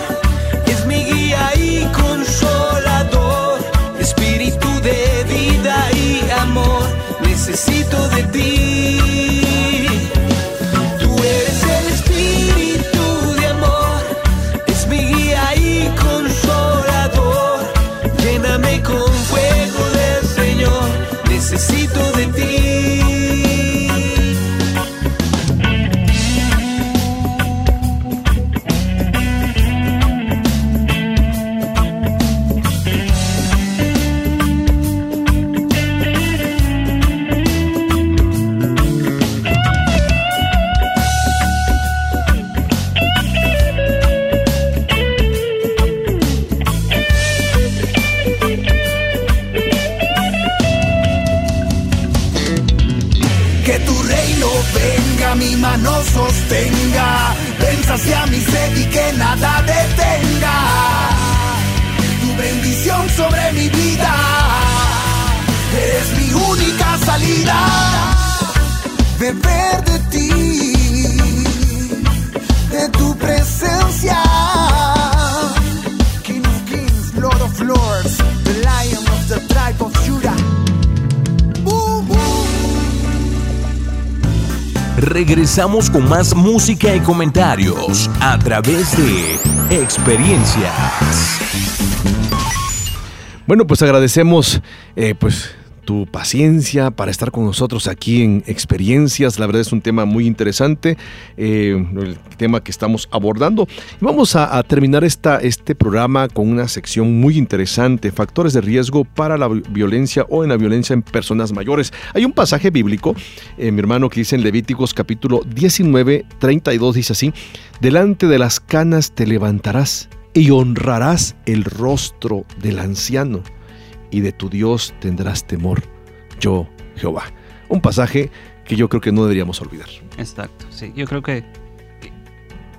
Speaker 7: Regresamos con más música y comentarios a través de experiencias.
Speaker 2: Bueno, pues agradecemos eh, pues tu paciencia para estar con nosotros aquí en Experiencias. La verdad es un tema muy interesante, eh, el tema que estamos abordando. Y vamos a, terminar esta, este programa con una sección muy interesante, factores de riesgo para la vi- violencia o en la violencia en personas mayores. Hay un pasaje bíblico, eh, mi hermano, que dice en Levíticos capítulo 19, 32, dice así, delante de las canas te levantarás y honrarás el rostro del anciano y de tu Dios tendrás temor, yo Jehová. Un pasaje que yo creo que no deberíamos olvidar.
Speaker 3: Exacto, sí. Yo creo que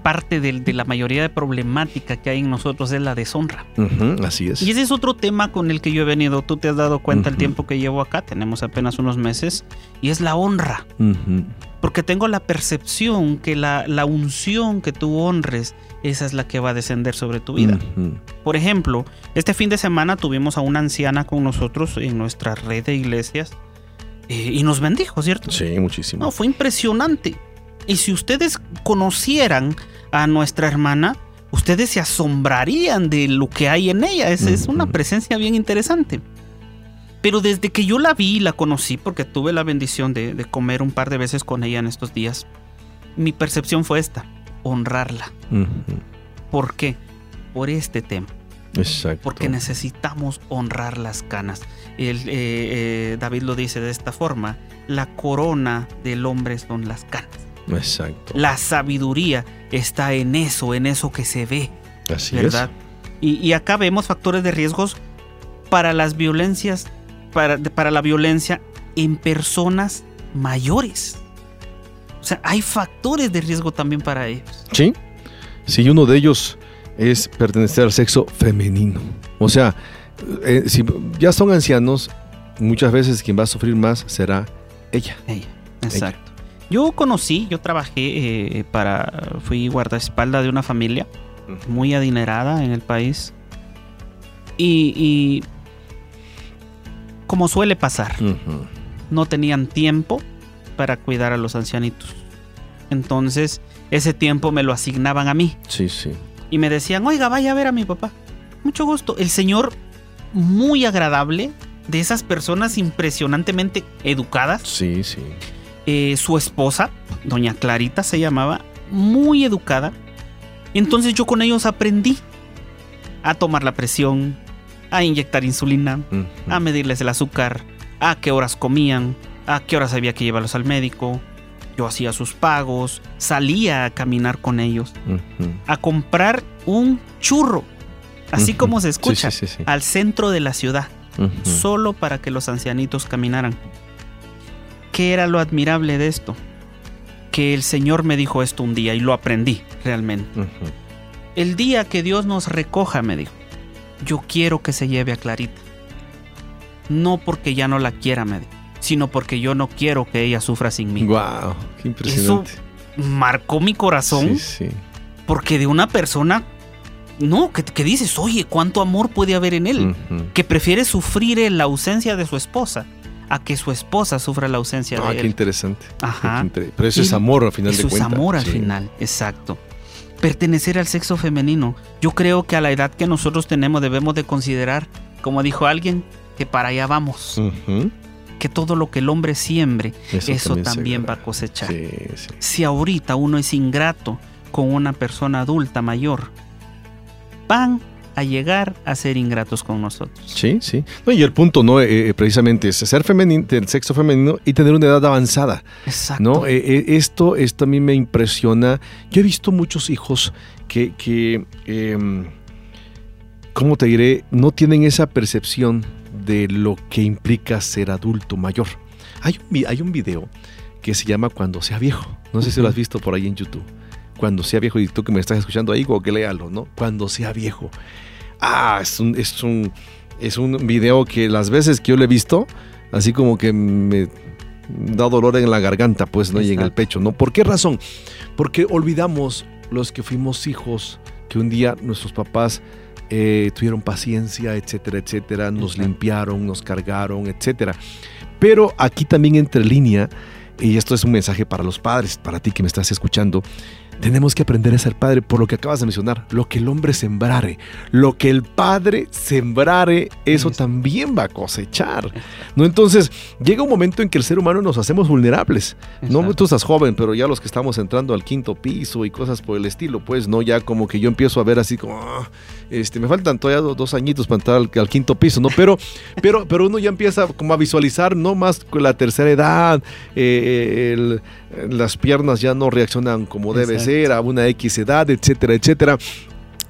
Speaker 3: parte del- de, la mayoría de problemática que hay en nosotros es la deshonra.
Speaker 2: Ujú, así es.
Speaker 3: Y ese es otro tema con el que yo he venido. Tú te has dado cuenta el
Speaker 2: Ujú.
Speaker 3: tiempo que llevo acá, tenemos apenas unos meses, y es la honra.
Speaker 2: Ujú,
Speaker 3: Porque tengo la percepción que la, la unción que tú honres, esa es la que va a descender sobre tu vida. Por ejemplo, este fin de semana tuvimos a una anciana con nosotros en nuestra red de iglesias eh, y nos bendijo, ¿cierto?
Speaker 2: Sí, muchísimo.
Speaker 3: No, fue impresionante. Y si ustedes conocieran a nuestra hermana, ustedes se asombrarían de lo que hay en ella. Es, es una presencia bien interesante. Pero desde que yo la vi y la conocí, porque tuve la bendición de, de comer un par de veces con ella en estos días, mi percepción fue esta, honrarla. ¿Por qué? Por este tema.
Speaker 2: Exacto.
Speaker 3: Porque necesitamos honrar las canas. El, eh, eh, David lo dice de esta forma, la corona del hombre son las canas.
Speaker 2: Exacto.
Speaker 3: La sabiduría está en eso, en eso que se ve,
Speaker 2: Así
Speaker 3: ¿verdad? Y, y acá vemos factores de riesgos para las violencias para, la violencia en personas mayores. O sea, hay factores de riesgo también para ellos.
Speaker 2: Sí. Sí, uno de ellos es pertenecer al sexo femenino. O sea, eh, si ya son ancianos, muchas veces quien va a sufrir más será ella.
Speaker 3: Ella, exacto. Yo conocí, yo trabajé eh, para, fui guardaespaldas de una familia muy adinerada en el país. Y, y como suele pasar, no tenían tiempo para cuidar a los ancianitos. Entonces, ese tiempo me lo asignaban a mí.
Speaker 2: Sí, sí.
Speaker 3: Y me decían, oiga, vaya a ver a mi papá. Mucho gusto. El señor, muy agradable, de esas personas impresionantemente educadas.
Speaker 2: Sí, sí.
Speaker 3: Eh, su esposa, doña Clarita se llamaba, muy educada. Entonces yo con ellos aprendí a tomar la presión, a inyectar insulina, a medirles el azúcar, a qué horas comían, a qué horas había que llevarlos al médico. Yo hacía sus pagos, salía a caminar con ellos, a comprar un churro, así como se escucha,
Speaker 2: sí, sí, sí.
Speaker 3: al centro de la ciudad, solo para que los ancianitos caminaran. ¿Qué era lo admirable de esto? Que el Señor me dijo esto un día y lo aprendí realmente. El día que Dios nos recoja, me dijo, yo quiero que se lleve a Clarita. No porque ya no la quiera, me dijo, sino porque yo no quiero que ella sufra sin mí.
Speaker 2: Guau, qué impresionante.
Speaker 3: Marcó mi corazón
Speaker 2: Sí, sí.
Speaker 3: porque de una persona, no, que, que dices, oye, ¿cuánto amor puede haber en él? Que prefiere sufrir en la ausencia de su esposa a que su esposa sufra la ausencia
Speaker 2: Ah,
Speaker 3: de
Speaker 2: qué
Speaker 3: él.
Speaker 2: interesante.
Speaker 3: Ajá.
Speaker 2: Qué inter- Pero eso es amor al final de
Speaker 3: Eso es
Speaker 2: cuentas.
Speaker 3: amor al
Speaker 2: Sí.
Speaker 3: final, exacto. Pertenecer al sexo femenino. Yo creo que a la edad que nosotros tenemos debemos de considerar, como dijo alguien, que para allá vamos. Que todo lo que el hombre siembre,
Speaker 2: Eso
Speaker 3: eso,
Speaker 2: también
Speaker 3: va a cosechar.
Speaker 2: Sí, sí.
Speaker 3: Si ahorita uno es ingrato con una persona adulta mayor, van a llegar a ser ingratos con nosotros.
Speaker 2: Sí, sí. No, y el punto, ¿no? Eh, eh, precisamente es ser femenino, del sexo femenino y tener una edad avanzada.
Speaker 3: Exacto.
Speaker 2: ¿no? Eh, esto, esto a mí me impresiona. Yo he visto muchos hijos que, que em, ¿cómo te diré? No tienen esa percepción de lo que implica ser adulto mayor. Hay un, vi- hay un video que se llama Cuando sea viejo. No sé si lo has visto por ahí en YouTube. Cuando sea viejo, y tú que me estás escuchando ahí, o que léalo, ¿no? Cuando sea viejo. Ah, es un, es un, es un video que las veces que yo lo he visto, así como que me da dolor en la garganta, pues, ¿no? Y en el pecho, ¿no? ¿Por qué razón? Porque olvidamos los que fuimos hijos, que un día nuestros papás eh, tuvieron paciencia, etcétera, etcétera, nos
Speaker 3: Exacto.
Speaker 2: limpiaron, nos cargaron, etcétera. Pero aquí también entre línea, y esto es un mensaje para los padres, para ti que me estás escuchando, tenemos que aprender a ser padre por lo que acabas de mencionar, lo que el hombre sembrare, lo que el padre sembrare, eso también va a cosechar. ¿no? Entonces, llega un momento en que el ser humano nos hacemos vulnerables. No, tú estás joven, pero ya los que estamos entrando al quinto piso y cosas por el estilo, pues no, ya como que yo empiezo a ver así como, ah, este, me faltan todavía do- dos añitos para entrar al, al quinto piso, ¿no? Pero, [LAUGHS] pero, pero uno ya empieza como a visualizar, no más la tercera edad, eh, el- las piernas ya no reaccionan como debe ser a una X edad, etcétera, etcétera.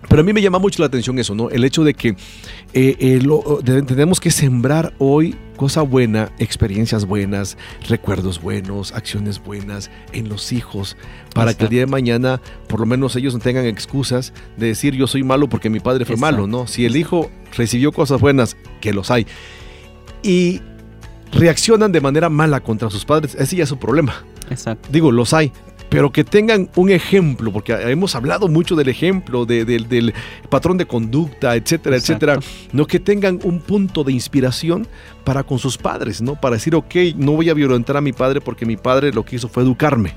Speaker 2: Pero a mí me llama mucho la atención eso, ¿no? El hecho de que eh, eh, lo- de- tenemos que sembrar hoy cosa buena, experiencias buenas, recuerdos buenos, acciones buenas en los hijos, para que el día de mañana por lo menos ellos no tengan excusas de decir yo soy malo porque mi padre fue
Speaker 3: Exacto.
Speaker 2: malo, ¿no? Si el hijo recibió cosas buenas, que los hay, y reaccionan de manera mala contra sus padres, ese ya es su problema
Speaker 3: Exacto.
Speaker 2: digo, los hay, pero que tengan un ejemplo, porque hemos hablado mucho del ejemplo, de- del- del patrón de conducta, etcétera,
Speaker 3: Exacto.
Speaker 2: etcétera, no que tengan un punto de inspiración para con sus padres, ¿no? Para decir, ok, no voy a violentar a mi padre porque mi padre lo que hizo fue educarme.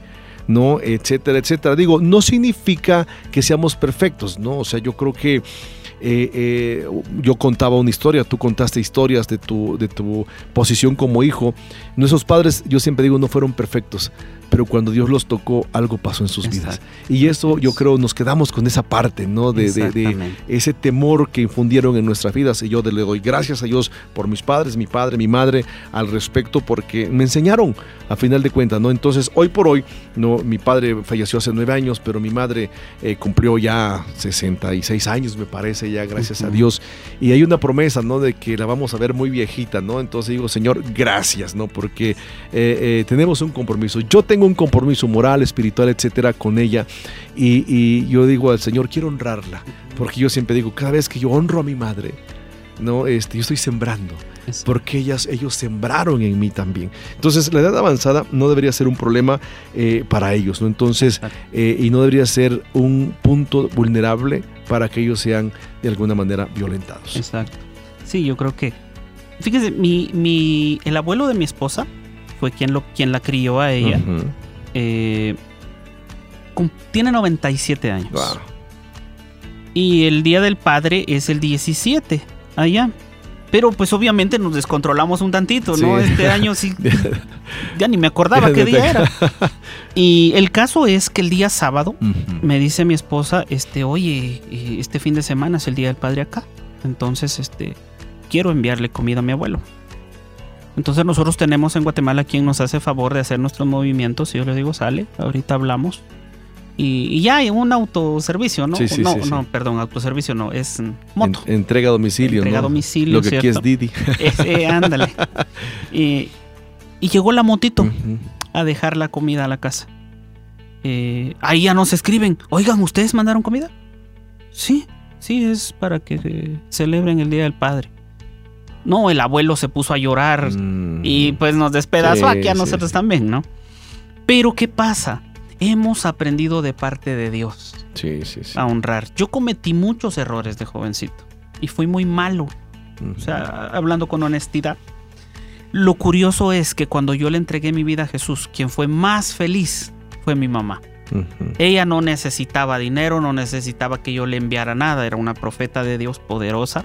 Speaker 2: ¿no? Etcétera, etcétera. Digo, no significa que seamos perfectos, ¿no? O sea, yo creo que eh, eh, yo contaba una historia, tú contaste historias de tu, de tu posición como hijo. Nuestros padres, yo siempre digo, no fueron perfectos, pero cuando Dios los tocó, algo pasó en sus vidas. Y eso yo creo nos quedamos con esa parte, ¿no? De, de- de
Speaker 3: Exactamente.
Speaker 2: ese temor que infundieron en nuestras vidas. Y yo le doy gracias a Dios por mis padres, mi padre, mi madre al respecto, porque me enseñaron a final de cuentas, ¿no? Entonces, hoy por hoy, no, mi padre falleció hace nueve años, pero mi madre eh, cumplió ya 66 años, me parece, ya gracias a. Dios. Y hay una promesa, ¿no? De que la vamos a ver muy viejita, ¿no? Entonces digo, Señor, gracias, ¿no? Porque eh, eh, tenemos un compromiso. Yo tengo un compromiso moral, espiritual, etcétera, con ella. Y, y yo digo al Señor, quiero honrarla. Porque yo siempre digo, cada vez que yo honro a mi madre, ¿no? Este, yo estoy sembrando. Porque ellas, ellos sembraron en mí también. Entonces, la edad avanzada no debería ser un problema eh, para ellos, ¿no? Entonces, eh, y no debería ser un punto vulnerable para que ellos sean de alguna manera violentados.
Speaker 3: Exacto. Sí, yo creo que. Fíjese, mi, mi, el abuelo de mi esposa fue quien, lo, quien la crió a ella.
Speaker 2: Ujú.
Speaker 3: Eh, cum- tiene 97 años.
Speaker 2: Wow.
Speaker 3: Y el día del padre es el 17 allá. Pero pues obviamente nos descontrolamos un tantito, ¿no?
Speaker 2: Sí.
Speaker 3: Este año sí. [LAUGHS] Ya ni me acordaba qué día era. Y el caso es que el día sábado me dice mi esposa, este, oye, eh, este fin de semana es el día del padre acá. Entonces, este, quiero enviarle comida a mi abuelo. Entonces nosotros tenemos en Guatemala quien nos hace favor de hacer nuestros movimientos. Y yo le digo, sale, ahorita hablamos. Y, y ya hay un autoservicio, ¿no?
Speaker 2: Sí, sí,
Speaker 3: no,
Speaker 2: sí,
Speaker 3: no, perdón, autoservicio no, es moto.
Speaker 2: En- entrega a domicilio,
Speaker 3: Entrega a
Speaker 2: ¿no?
Speaker 3: domicilio,
Speaker 2: Lo que aquí es. Didi.
Speaker 3: Ese, [LAUGHS] ándale. y, y llegó la motito a dejar la comida a la casa. Eh, ahí ya nos escriben, oigan, ¿ustedes mandaron comida? Sí, sí, es para que eh, celebren el Día del Padre. No, el abuelo se puso a llorar
Speaker 2: Mm.
Speaker 3: y pues nos despedazó
Speaker 2: Sí,
Speaker 3: aquí a nosotros
Speaker 2: sí.
Speaker 3: también, ¿no? Pero ¿qué pasa? Hemos aprendido de parte de Dios
Speaker 2: Sí,
Speaker 3: a honrar. Yo cometí muchos errores de jovencito y fui muy malo. O sea, hablando con honestidad. Lo curioso es que cuando yo le entregué mi vida a Jesús, quien fue más feliz fue mi mamá. Ella no necesitaba dinero, no necesitaba que yo le enviara nada, era una profeta de Dios poderosa.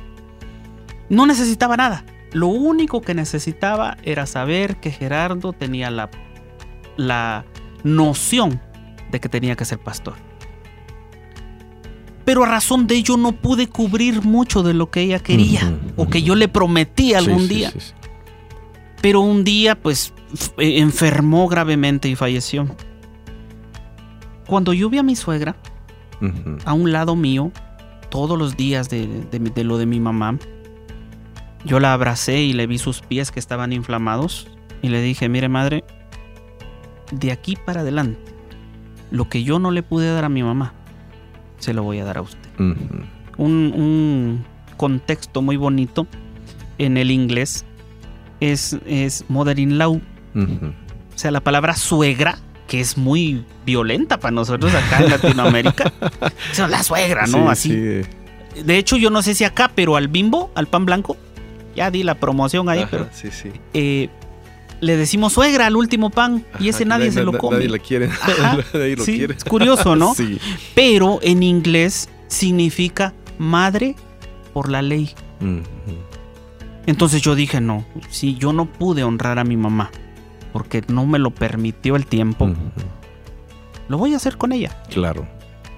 Speaker 3: No necesitaba nada. Lo único que necesitaba era saber que Gerardo tenía la, la noción de que tenía que ser pastor. Pero a razón de ello no pude cubrir mucho de lo que ella quería o que yo le prometí algún
Speaker 2: Sí,
Speaker 3: día.
Speaker 2: sí, sí.
Speaker 3: Pero un día, pues, eh, enfermó gravemente y falleció. Cuando yo vi a mi suegra a un lado mío, todos los días de, de de lo de mi mamá, yo la abracé y le vi sus pies que estaban inflamados y le dije, mire madre, de aquí para adelante, lo que yo no le pude dar a mi mamá, se lo voy a dar a usted. Un, un contexto muy bonito en el inglés es, es mother-in-law. O sea, la palabra suegra, que es muy violenta para nosotros acá en Latinoamérica. [LAUGHS] La suegra, ¿no?
Speaker 2: Sí,
Speaker 3: Así.
Speaker 2: sí.
Speaker 3: De hecho, yo no sé si acá, pero al bimbo, al pan blanco, ya di la promoción ahí,
Speaker 2: Ajá,
Speaker 3: pero
Speaker 2: sí, sí.
Speaker 3: eh, le decimos suegra al último pan y ese nadie
Speaker 2: na-
Speaker 3: se lo come.
Speaker 2: Nadie la quiere. [LAUGHS]
Speaker 3: Ajá, [LAUGHS]
Speaker 2: nadie lo
Speaker 3: sí,
Speaker 2: quiere.
Speaker 3: es curioso, ¿no? [LAUGHS]
Speaker 2: Sí.
Speaker 3: Pero en inglés significa madre por la ley. Entonces yo dije, no, si yo no pude honrar a mi mamá, porque no me lo permitió el tiempo, lo voy a hacer con ella.
Speaker 2: Claro.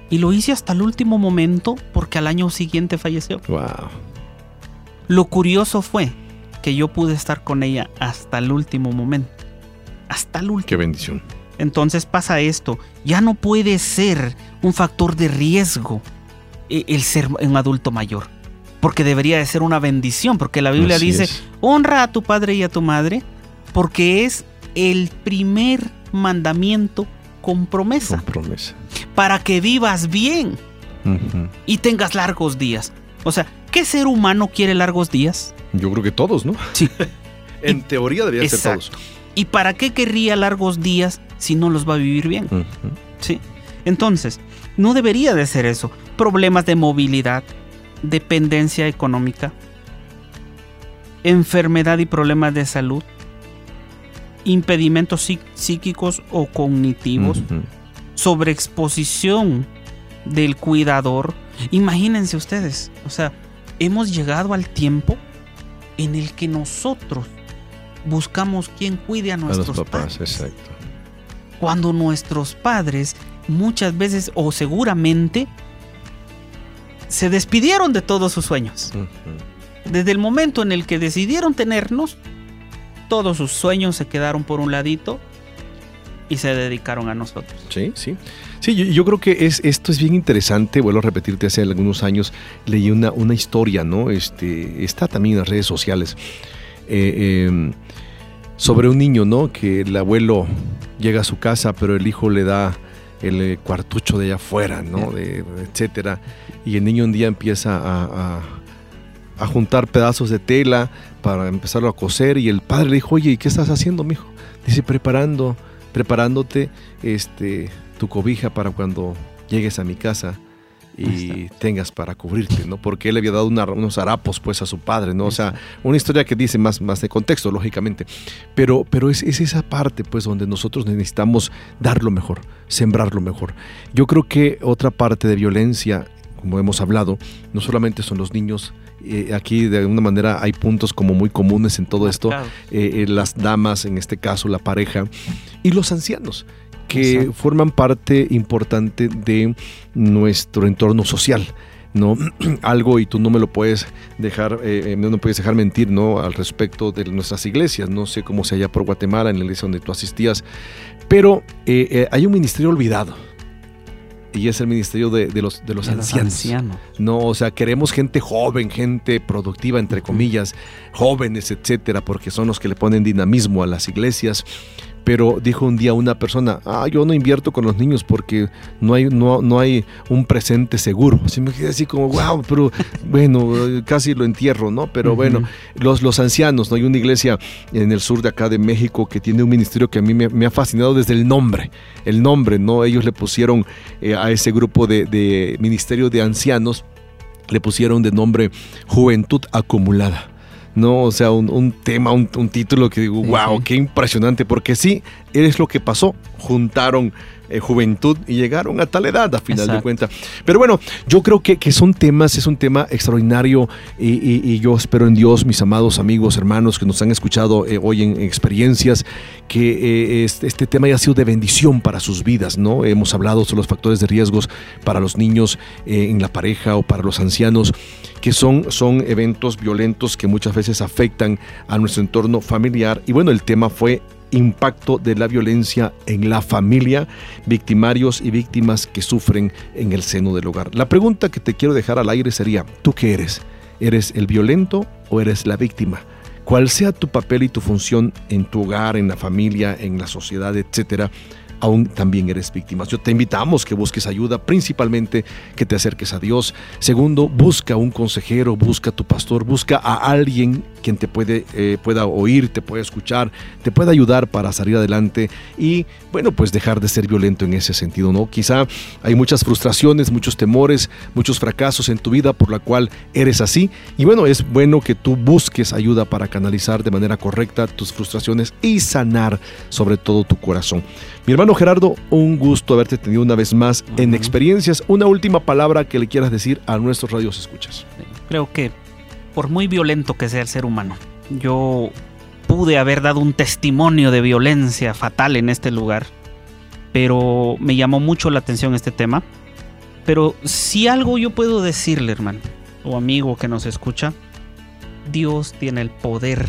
Speaker 3: Y lo hice hasta el último momento porque al año siguiente falleció.
Speaker 2: Wow.
Speaker 3: Lo curioso fue que yo pude estar con ella hasta el último momento. Hasta el
Speaker 2: Qué
Speaker 3: último.
Speaker 2: bendición.
Speaker 3: Entonces pasa esto. Ya no puede ser un factor de riesgo eh, el ser un adulto mayor. Porque debería de ser una bendición. Porque la Biblia
Speaker 2: Así
Speaker 3: dice,
Speaker 2: es.
Speaker 3: honra a tu padre y a tu madre. Porque es el primer mandamiento con promesa.
Speaker 2: Con promesa.
Speaker 3: Para que vivas bien y tengas largos días. O sea, ¿qué ser humano quiere largos días?
Speaker 2: Yo creo que todos, ¿no?
Speaker 3: Sí. [LAUGHS]
Speaker 2: en teoría debería ser todos.
Speaker 3: ¿Y para qué querría largos días si no los va a vivir bien? Sí. Entonces, no debería de ser eso. Problemas de movilidad, dependencia económica, enfermedad y problemas de salud, impedimentos psí- psíquicos o cognitivos, sobreexposición del cuidador. Imagínense ustedes, o sea, hemos llegado al tiempo en el que nosotros buscamos quien cuide a
Speaker 2: A
Speaker 3: nuestros
Speaker 2: los papás,
Speaker 3: padres.
Speaker 2: exacto.
Speaker 3: cuando nuestros padres muchas veces o seguramente se despidieron de todos sus sueños. Desde el momento en el que decidieron tenernos, todos sus sueños se quedaron por un ladito y se dedicaron a nosotros.
Speaker 2: Sí, sí. Sí, yo, yo creo que es, esto es bien interesante. Vuelvo a repetirte, hace algunos años leí una, una historia, ¿no? Este, está también en las redes sociales. eh, eh, sobre un niño, ¿no? Que el abuelo llega a su casa, pero el hijo le da el eh, cuartucho de allá afuera, ¿no? De, etcétera. Y el niño un día empieza a, a- a juntar pedazos de tela para empezarlo a coser y el padre le dijo, oye, ¿y qué estás haciendo, mijo? Dice, preparando, preparándote este, tu cobija para cuando llegues a mi casa y tengas para cubrirte, ¿no? Porque él le había dado una- unos harapos, pues, a su padre, ¿no? O sea, una historia que dice más, más de contexto, lógicamente. Pero, pero es, es esa parte, pues, donde nosotros necesitamos dar lo mejor, sembrar lo mejor. Yo creo que otra parte de violencia, como hemos hablado, no solamente son los niños, eh, aquí de alguna manera hay puntos como muy comunes en todo esto, eh, eh, las damas, en este caso la pareja, y los ancianos, que
Speaker 3: Exacto.
Speaker 2: forman parte importante de nuestro entorno social. ¿no? [CLEARS THROAT] Algo y tú no me lo puedes dejar, eh, eh, no me puedes dejar mentir, ¿no? Al respecto de nuestras iglesias. No sé cómo se allá por Guatemala, en la iglesia donde tú asistías, pero eh, eh, hay un ministerio olvidado. Y es el ministerio de, de los, de los
Speaker 3: De los
Speaker 2: ancianos.
Speaker 3: ancianos.
Speaker 2: No, o sea, queremos gente joven, gente productiva, entre comillas, jóvenes, etcétera, porque son los que le ponen dinamismo a las iglesias. Pero dijo un día una persona, ah, yo no invierto con los niños porque no hay, no, no hay un presente seguro. Así me quedé así como, wow, pero bueno, casi lo entierro, ¿no? Pero bueno, los, los ancianos, ¿no? Hay una iglesia en el sur de acá de México que tiene un ministerio que a mí me, me ha fascinado desde el nombre. El nombre, ¿no? Ellos le pusieron eh, a ese grupo de, de ministerio de ancianos, le pusieron de nombre Juventud Acumulada. No, o sea, un, un tema, un, un título que digo,
Speaker 3: Sí,
Speaker 2: wow,
Speaker 3: sí.
Speaker 2: qué impresionante, porque sí, es lo que pasó. Juntaron eh, juventud y llegaron a tal edad, a final de cuentas. Pero bueno, yo creo que, que son temas, es un tema extraordinario y, y- y yo espero en Dios, mis amados amigos, hermanos que nos han escuchado eh, hoy en, en experiencias, que eh, este, este tema haya sido de bendición para sus vidas, ¿no? Hemos hablado sobre los factores de riesgos para los niños en la pareja o para los ancianos, que son, son eventos violentos que muchas veces afectan a nuestro entorno familiar. Y bueno, el tema fue impacto de la violencia en la familia, victimarios y víctimas que sufren en el seno del hogar. La pregunta que te quiero dejar al aire sería, ¿tú qué eres? ¿Eres el violento o eres la víctima? Cual sea tu papel y tu función en tu hogar, en la familia, en la sociedad, etcétera, aún también eres víctima. Yo te invitamos que busques ayuda, principalmente que te acerques a Dios. Segundo, busca un consejero, busca a tu pastor, busca a alguien quien te puede, eh, pueda oír, te pueda escuchar, te pueda ayudar para salir adelante y, bueno, pues dejar de ser violento en ese sentido, ¿no? Quizá hay muchas frustraciones, muchos temores, muchos fracasos en tu vida por la cual eres así y, bueno, es bueno que tú busques ayuda para canalizar de manera correcta tus frustraciones y sanar sobre todo tu corazón. Mi hermano Gerardo, un gusto haberte tenido una vez más en experiencias. Una última palabra que le quieras decir a nuestros radios escuchas.
Speaker 3: Creo que por muy violento que sea el ser humano, yo pude haber dado un testimonio de violencia fatal en este lugar, pero me llamó mucho la atención este tema. Pero si algo yo puedo decirle, hermano, o amigo que nos escucha, Dios tiene el poder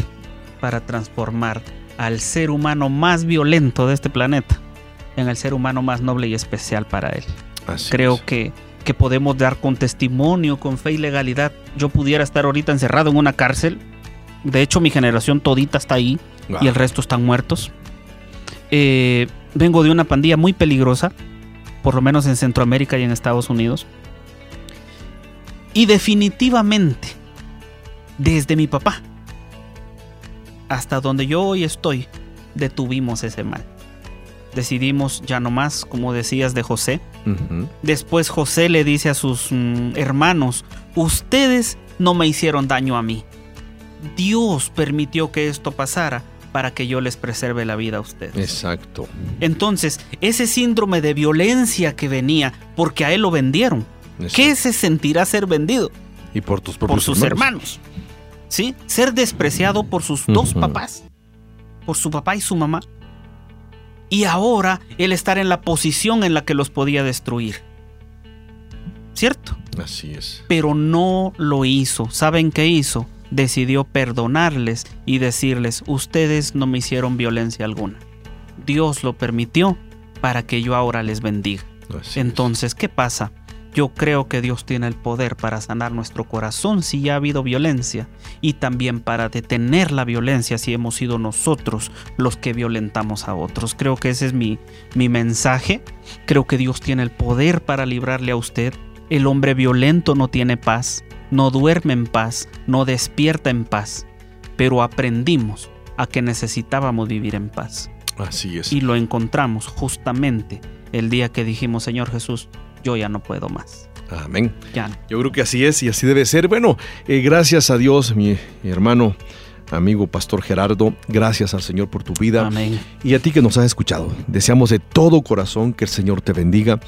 Speaker 3: para transformar al ser humano más violento de este planeta en el ser humano más noble y especial para él.
Speaker 2: Así
Speaker 3: Creo
Speaker 2: es.
Speaker 3: que, que podemos dar con testimonio, con fe y legalidad. Yo pudiera estar ahorita encerrado en una cárcel. De hecho, mi generación todita está ahí
Speaker 2: Wow.
Speaker 3: y el resto están muertos. Eh, vengo de una pandilla muy peligrosa, por lo menos en Centroamérica y en Estados Unidos. Y definitivamente, desde mi papá hasta donde yo hoy estoy, detuvimos ese mal. Decidimos ya no más, como decías de José. Después José le dice a sus mm, hermanos, ustedes no me hicieron daño a mí. Dios permitió que esto pasara para que yo les preserve la vida a ustedes.
Speaker 2: Exacto.
Speaker 3: Entonces, ese síndrome de violencia que venía, porque a él lo vendieron, ¿qué se sentirá ser vendido?
Speaker 2: Y por tus
Speaker 3: Por sus hermanos. ¿Sí? Ser despreciado por sus dos papás, por su papá y su mamá. Y ahora él estar en la posición en la que los podía destruir. ¿Cierto?
Speaker 2: Así es.
Speaker 3: Pero no lo hizo. ¿Saben qué hizo? Decidió perdonarles y decirles, ustedes no me hicieron violencia alguna. Dios lo permitió para que yo ahora les bendiga.
Speaker 2: Así.
Speaker 3: Entonces, ¿qué pasa? Yo creo que Dios tiene el poder para sanar nuestro corazón si ya ha habido violencia y también para detener la violencia si hemos sido nosotros los que violentamos a otros. Creo que ese es mi, mi mensaje. Creo que Dios tiene el poder para librarle a usted. El hombre violento no tiene paz, no duerme en paz, no despierta en paz, pero aprendimos a que necesitábamos vivir en paz
Speaker 2: Así es.
Speaker 3: y lo encontramos justamente el día que dijimos, Señor Jesús, yo ya no puedo más.
Speaker 2: Amén.
Speaker 3: Ya.
Speaker 2: Yo creo que así es y así debe ser. Bueno, eh, gracias a Dios, mi, mi hermano, amigo Pastor Gerardo. Gracias al Señor por tu vida.
Speaker 3: Amén.
Speaker 2: Y a ti que nos has escuchado. Deseamos de todo corazón que el Señor te bendiga,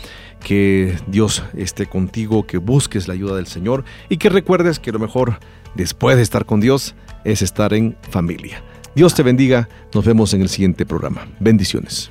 Speaker 2: que Dios esté contigo, que busques la ayuda del Señor y que recuerdes que lo mejor después de estar con Dios es estar en familia. Dios te bendiga. Nos vemos en el siguiente programa. Bendiciones.